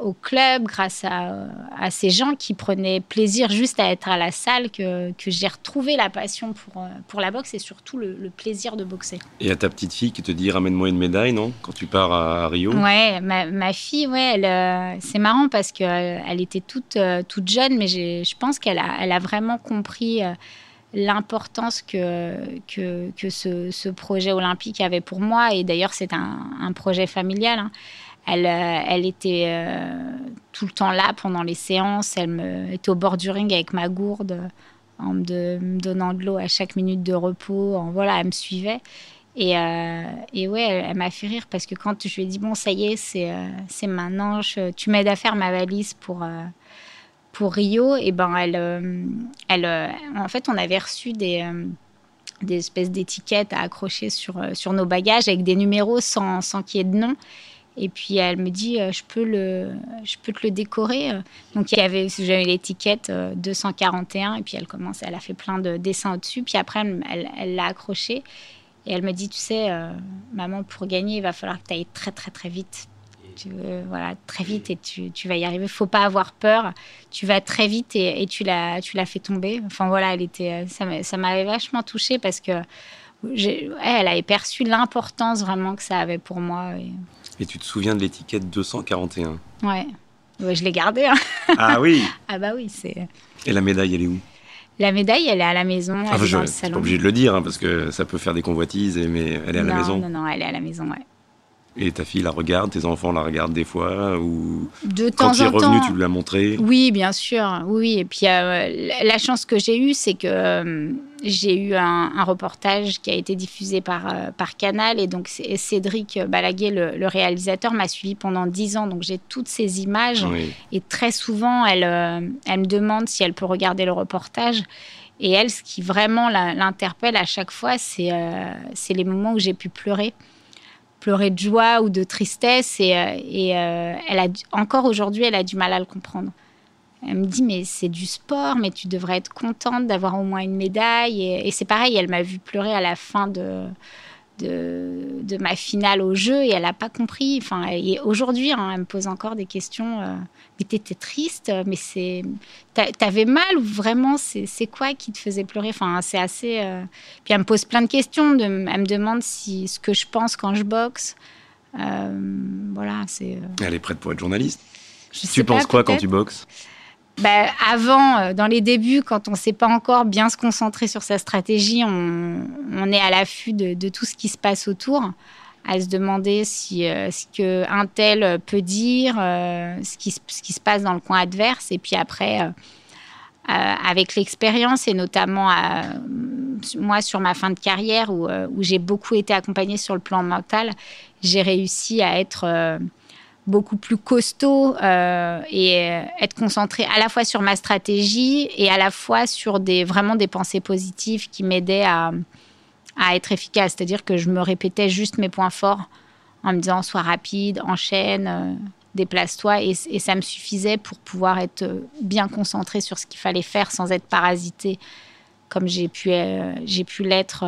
au club, grâce à, ces gens qui prenaient plaisir juste à être à la salle que, j'ai retrouvé la passion pour, pour la boxe et surtout le, plaisir de boxer. Et à ta petite fille qui te dit ramène-moi une médaille, non? Quand tu pars à, Rio? Ouais, ma, fille, ouais, euh, c'est marrant parce qu'elle elle était toute, euh, toute jeune, mais je pense qu'elle a, elle a vraiment compris. Euh, l'importance que, que, que ce, ce, projet olympique avait pour moi. Et d'ailleurs, c'est un, un, projet familial. Hein. Elle, euh, elle était euh, tout le temps là pendant les séances. Elle était au bord du ring avec ma gourde en me, donnant de l'eau à chaque minute de repos. En, voilà, elle me suivait. Et, euh, et ouais, elle, m'a fait rire parce que quand je lui ai dit, bon, ça y est, c'est, c'est maintenant, tu m'aides à faire ma valise pour, pour Rio, et ben elle, elle, en fait, on avait reçu des, des espèces d'étiquettes à accrocher sur, sur nos bagages avec des numéros sans, sans qu'il y ait de nom. Et puis elle me dit, euh, je peux le, je peux te le décorer. Donc il y avait, j'avais l'étiquette 241 euh, et puis elle commence, elle a fait plein de dessins au-dessus. Puis après elle l'a accroché et elle me dit, tu sais, euh, maman, pour gagner, il va falloir que tu ailles très très très vite. Tu, voilà, très vite et tu, tu, vas y arriver. Faut pas avoir peur. Tu vas très vite et, et tu l'as, tu l'as fait tomber. Enfin voilà, elle était, ça m'avait vachement touchée parce que elle avait perçu l'importance vraiment que ça avait pour moi. Et tu te souviens de l'étiquette 241 Ouais. je l'ai gardée. Hein. Ah oui Ah bah oui, c'est... Et la médaille, elle est où? La médaille, elle est à la maison. Ah, je suis pas obligé de le dire, hein, parce que ça peut faire des convoitises, mais elle est à la maison. Non, non, elle est à la maison, ouais. Et ta fille la regarde, tes enfants la regardent des fois ou de quand tu es revenu, tu lui l'as montré Oui, bien sûr. Oui, et puis euh, la chance que j'ai eue, c'est que euh, j'ai eu un, reportage qui a été diffusé par, euh, par Canal et donc Cédric Balaguer, le, réalisateur, m'a suivi pendant dix ans. Donc j'ai toutes ces images et très souvent, elle, elle me demande si elle peut regarder le reportage. Et elle, ce qui vraiment l'interpelle à chaque fois, c'est les moments où j'ai pu pleurer pleurer de joie ou de tristesse. Et, euh, et euh, elle a, encore aujourd'hui, elle a du mal à le comprendre. Elle me dit, mais c'est du sport, mais tu devrais être contente d'avoir au moins une médaille. Et, et c'est pareil, elle m'a vu pleurer à la fin de, de, de, ma finale au jeu et elle n'a pas compris. Enfin, aujourd'hui, hein, elle me pose encore des questions. Euh, mais t'étais triste, mais c'est, t'avais mal ou vraiment c'est quoi qui te faisait pleurer? Enfin, c'est assez. Euh, puis elle me pose plein de questions. De, elle me demande si ce que je pense quand je boxe. Euh, voilà, c'est. Elle est prête pour être journaliste. tu penses quoi quand tu boxes? Bah, avant, euh, dans les débuts, quand on ne sait pas encore bien se concentrer sur sa stratégie, on, est à l'affût de, tout ce qui se passe autour, à se demander euh, ce qu'un tel peut dire, euh, ce, qui, ce, qui, se passe dans le coin adverse. Et puis après, avec l'expérience et notamment moi sur ma fin de carrière où, où j'ai beaucoup été accompagnée sur le plan mental, j'ai réussi à être beaucoup plus costaud euh, et euh, être concentré à la fois sur ma stratégie et à la fois sur des, vraiment des pensées positives qui m'aidaient à, à, être efficace. C'est-à-dire que je me répétais juste mes points forts en me disant sois rapide, enchaîne, euh, déplace-toi et, et, ça me suffisait pour pouvoir être bien concentré sur ce qu'il fallait faire sans être parasité comme j'ai pu, j'ai pu l'être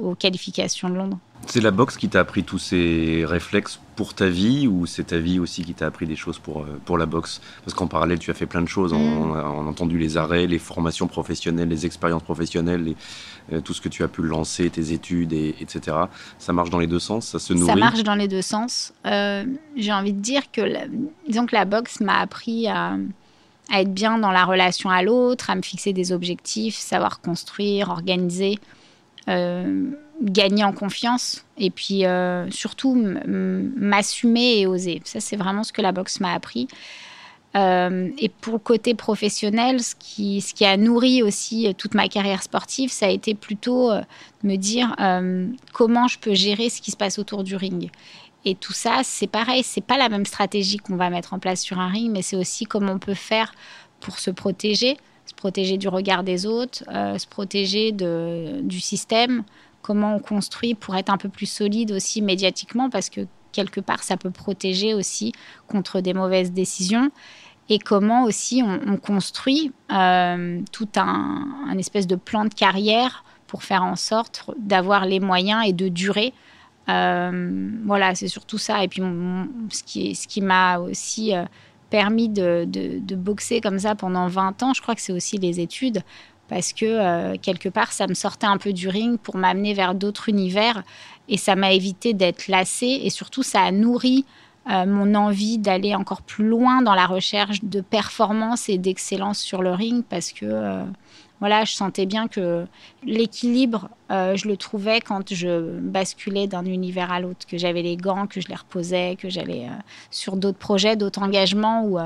aux qualifications de Londres. C'est la boxe qui t'a appris tous ces réflexes pour ta vie ou c'est ta vie aussi qui t'a appris des choses pour, euh, pour la boxe? Parce qu'en parallèle, tu as fait plein de choses. On, a, mm. entendu les arrêts, les formations professionnelles, les expériences professionnelles, euh, tout ce que tu as pu lancer, tes études, et, etc. Ça marche dans les deux sens? Ça se nourrit? Ça marche dans les deux sens. Euh, j'ai envie de dire que, la, disons que la boxe m'a appris à, à, être bien dans la relation à l'autre, à me fixer des objectifs, savoir construire, organiser. Euh, gagner en confiance et puis euh, surtout m'assumer et oser. Ça, c'est vraiment ce que la boxe m'a appris. Euh, et pour le côté professionnel, ce qui, ce qui a nourri aussi toute ma carrière sportive, ça a été plutôt me dire comment je peux gérer ce qui se passe autour du ring. Et tout ça, c'est pareil, c'est pas la même stratégie qu'on va mettre en place sur un ring, mais c'est aussi comment on peut faire pour se protéger, se protéger du regard des autres, se protéger du système, comment on construit pour être un peu plus solide aussi médiatiquement, parce que quelque part, ça peut protéger aussi contre des mauvaises décisions. et comment aussi on, construit euh, tout un, espèce de plan de carrière pour faire en sorte d'avoir les moyens et de durer. Euh, voilà, c'est surtout ça. Et puis, ce qui, ce qui m'a aussi euh, permis de, boxer comme ça pendant 20 ans, je crois que c'est aussi les études. Parce que quelque part, ça me sortait un peu du ring pour m'amener vers d'autres univers. Et ça m'a évité d'être lassée. Et surtout, ça a nourri euh, mon envie d'aller encore plus loin dans la recherche de performance et d'excellence sur le ring parce que euh, voilà, je sentais bien que l'équilibre, euh, je le trouvais quand je basculais d'un univers à l'autre, que j'avais les gants, que je les reposais, que j'allais sur d'autres projets, d'autres engagements où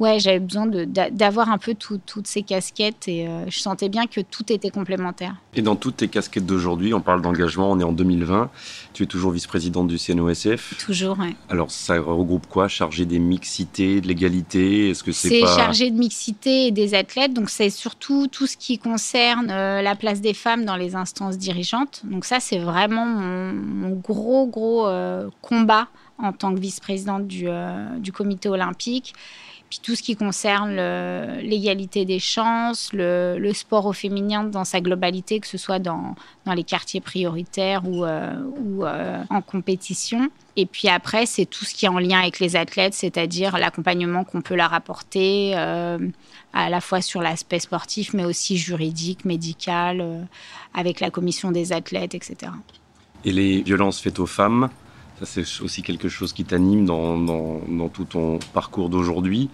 ouais, j'avais besoin d'avoir un peu toutes ces casquettes et euh, je sentais bien que tout était complémentaire. Et dans toutes tes casquettes d'aujourd'hui, on parle d'engagement, on est en 2020, tu es toujours vice-présidente du CNOSF. Toujours, oui. Alors ça regroupe quoi? Chargé des mixités, de l'égalité? Est-ce que c'est C'est chargé de mixité et des athlètes, donc c'est surtout tout ce qui concerne euh, la place des femmes dans les instances dirigeantes. Donc ça, c'est vraiment mon, gros, gros euh, combat en tant que vice-présidente du, du comité olympique puis tout ce qui concerne l'égalité des chances, le, sport au féminin dans sa globalité, que ce soit dans, les quartiers prioritaires ou, euh, euh, en compétition. Et puis après, c'est tout ce qui est en lien avec les athlètes, c'est-à-dire l'accompagnement qu'on peut leur apporter, euh, à la fois sur l'aspect sportif, mais aussi juridique, médical, avec la commission des athlètes, etc. Et les violences faites aux femmes ça, c'est aussi quelque chose qui t'anime dans, dans, tout ton parcours d'aujourd'hui.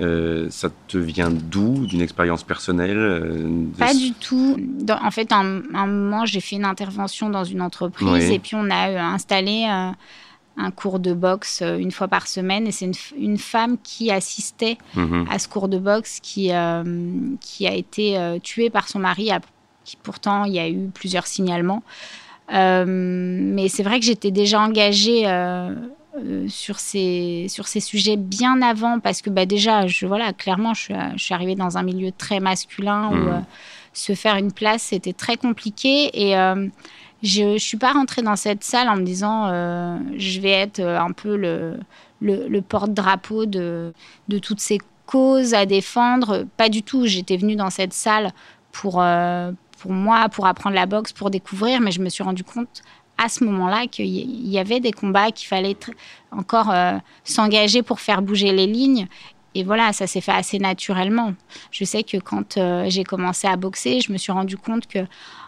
Euh, ça te vient d'où D'une expérience personnelle euh, Pas du tout. en fait, à un, moment, j'ai fait une intervention dans une entreprise et puis on a euh, installé un cours de boxe une fois par semaine. Et c'est une, femme qui assistait mhm. à ce cours de boxe qui, qui a été tuée par son mari. qui pourtant, il y a eu plusieurs signalements. Euh, mais c'est vrai que j'étais déjà engagée euh, euh, sur, ces, sur ces sujets bien avant parce que bah, déjà, je, voilà, clairement, je, je suis arrivée dans un milieu très masculin où mmh. se faire une place, c'était très compliqué. Et je ne suis pas rentrée dans cette salle en me disant je vais être un peu le, le, le porte-drapeau de, de toutes ces causes à défendre. Pas du tout. J'étais venue dans cette salle pour, pour moi, pour apprendre la boxe, pour découvrir, mais je me suis rendu compte à ce moment-là qu'il y avait des combats, qu'il fallait encore euh, s'engager pour faire bouger les lignes. Et voilà, ça s'est fait assez naturellement. Je sais que quand euh, j'ai commencé à boxer, je me suis rendu compte que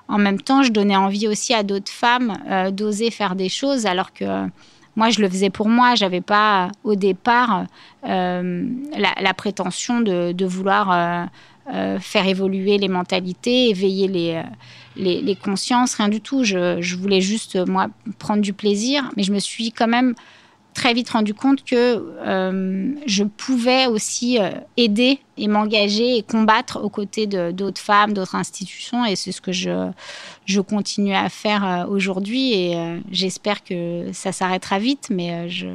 en même temps, je donnais envie aussi à d'autres femmes euh, d'oser faire des choses, alors que moi, je le faisais pour moi. J'avais pas au départ la, prétention de, de vouloir euh, faire évoluer les mentalités, éveiller les, euh, les consciences, rien du tout. Je, je, voulais juste, moi, prendre du plaisir, mais je me suis quand même très vite rendu compte que euh, je pouvais aussi aider et m'engager et combattre aux côtés d'autres femmes, d'autres institutions, et c'est ce que je, je continue à faire aujourd'hui, et j'espère que ça s'arrêtera vite, mais je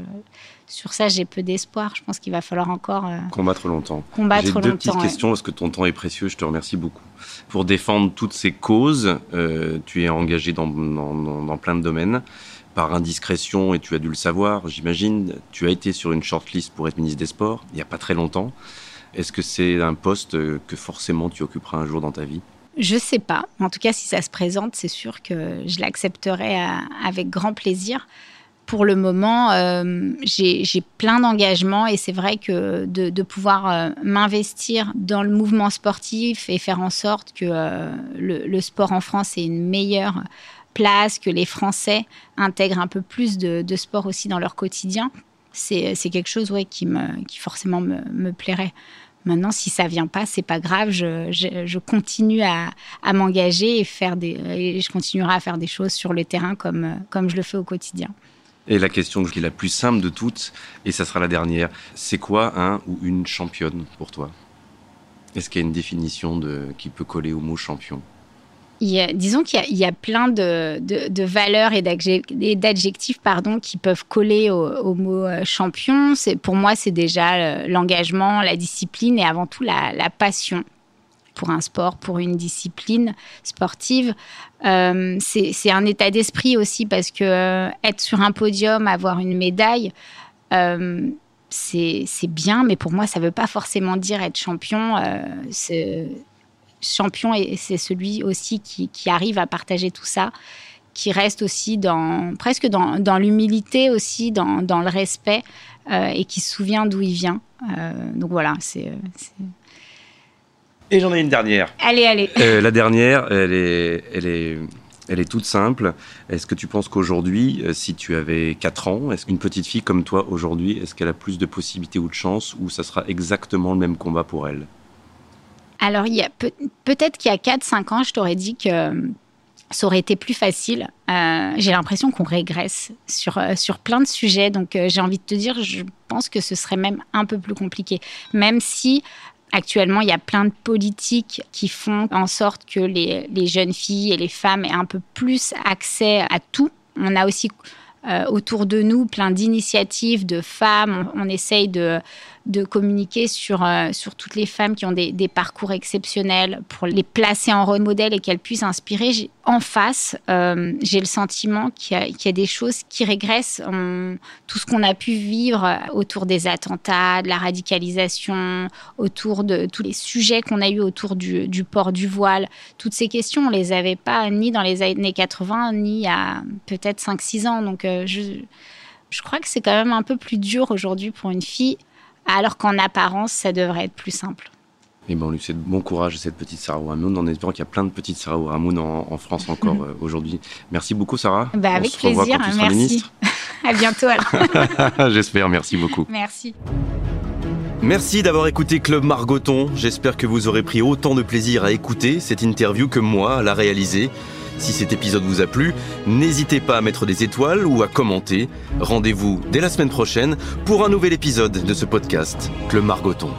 sur ça, j'ai peu d'espoir. Je pense qu'il va falloir encore euh, combattre longtemps. Combattre j'ai deux petites questions parce que ton temps est précieux. Je te remercie beaucoup. Pour défendre toutes ces causes, euh, tu es engagé dans, plein de domaines. Par indiscrétion, et tu as dû le savoir, j'imagine, tu as été sur une shortlist pour être ministre des Sports il n'y a pas très longtemps. Est-ce que c'est un poste que forcément tu occuperas un jour dans ta vie? Je sais pas. En tout cas, si ça se présente, c'est sûr que je l'accepterai euh, avec grand plaisir pour le moment, euh, j'ai plein d'engagements et c'est vrai que de, pouvoir euh, m'investir dans le mouvement sportif et faire en sorte que le, sport en France ait une meilleure place, que les Français intègrent un peu plus de, sport aussi dans leur quotidien, c'est quelque chose qui, me, qui forcément me, plairait. Maintenant, si ça vient pas, c'est pas grave. Je, continue à, m'engager et faire des, et je continuerai à faire des choses sur le terrain comme, comme je le fais au quotidien. Et la question qui est la plus simple de toutes, et ça sera la dernière, c'est quoi un ou une championne pour toi? Est-ce qu'il y a une définition de, qui peut coller au mot champion? Disons qu'il y, a plein de, valeurs et d'adjectifs pardon, qui peuvent coller au, mot euh, champion. Pour moi, c'est déjà euh, l'engagement, la discipline et avant tout la passion pour un sport, pour une discipline sportive. Euh, c'est un état d'esprit aussi parce que être sur un podium, avoir une médaille, c'est bien, mais pour moi, ça ne veut pas forcément dire être champion. Champion, c'est celui aussi qui, arrive à partager tout ça, qui reste aussi dans, presque dans, l'humilité aussi, dans, dans, le respect, et qui se souvient d'où il vient. donc voilà, c'est et j'en ai une dernière. Allez, allez. Euh, la dernière, elle est, elle est, elle est toute simple. Est-ce que tu penses qu'aujourd'hui, euh, si tu avais 4 ans, est-ce qu'une petite fille comme toi aujourd'hui, est-ce qu'elle a plus de possibilités ou de chances ou ça sera exactement le même combat pour elle? Alors, il y a peut- être qu'il y a 4-5 ans, je t'aurais dit que euh, ça aurait été plus facile. j'ai l'impression qu'on régresse sur, sur plein de sujets. Donc, j'ai envie de te dire, je pense que ce serait même un peu plus compliqué. Même si Actuellement, il y a plein de politiques qui font en sorte que les, jeunes filles et les femmes aient un peu plus accès à tout. On a aussi euh, autour de nous plein d'initiatives de femmes. On, essaye de, de communiquer sur, euh, sur toutes les femmes qui ont des, parcours exceptionnels pour les placer en rôle modèle et qu'elles puissent inspirer. En face, euh, j'ai le sentiment qu'il y, a des choses qui régressent. tout ce qu'on a pu vivre autour des attentats, de la radicalisation, autour de tous les sujets qu'on a eu autour du, port du voile, toutes ces questions, on les avait pas ni dans les années 80, ni à peut-être 5-6 ans. Donc, euh, je, je crois que c'est quand même un peu plus dur aujourd'hui pour une fille alors qu'en apparence, ça devrait être plus simple. Et bon, on lui souhaite bon courage à cette petite Sarah Ouamoun, en espérant qu'il y a plein de petites Sarah Ouamoun en, France encore euh, aujourd'hui. Merci beaucoup, Sarah. Bah, avec plaisir, merci. à bientôt. J'espère, merci beaucoup. Merci. Merci d'avoir écouté Club Margoton. J'espère que vous aurez pris autant de plaisir à écouter cette interview que moi à la réaliser. Si cet épisode vous a plu, n'hésitez pas à mettre des étoiles ou à commenter. Rendez-vous dès la semaine prochaine pour un nouvel épisode de ce podcast, Club Margoton.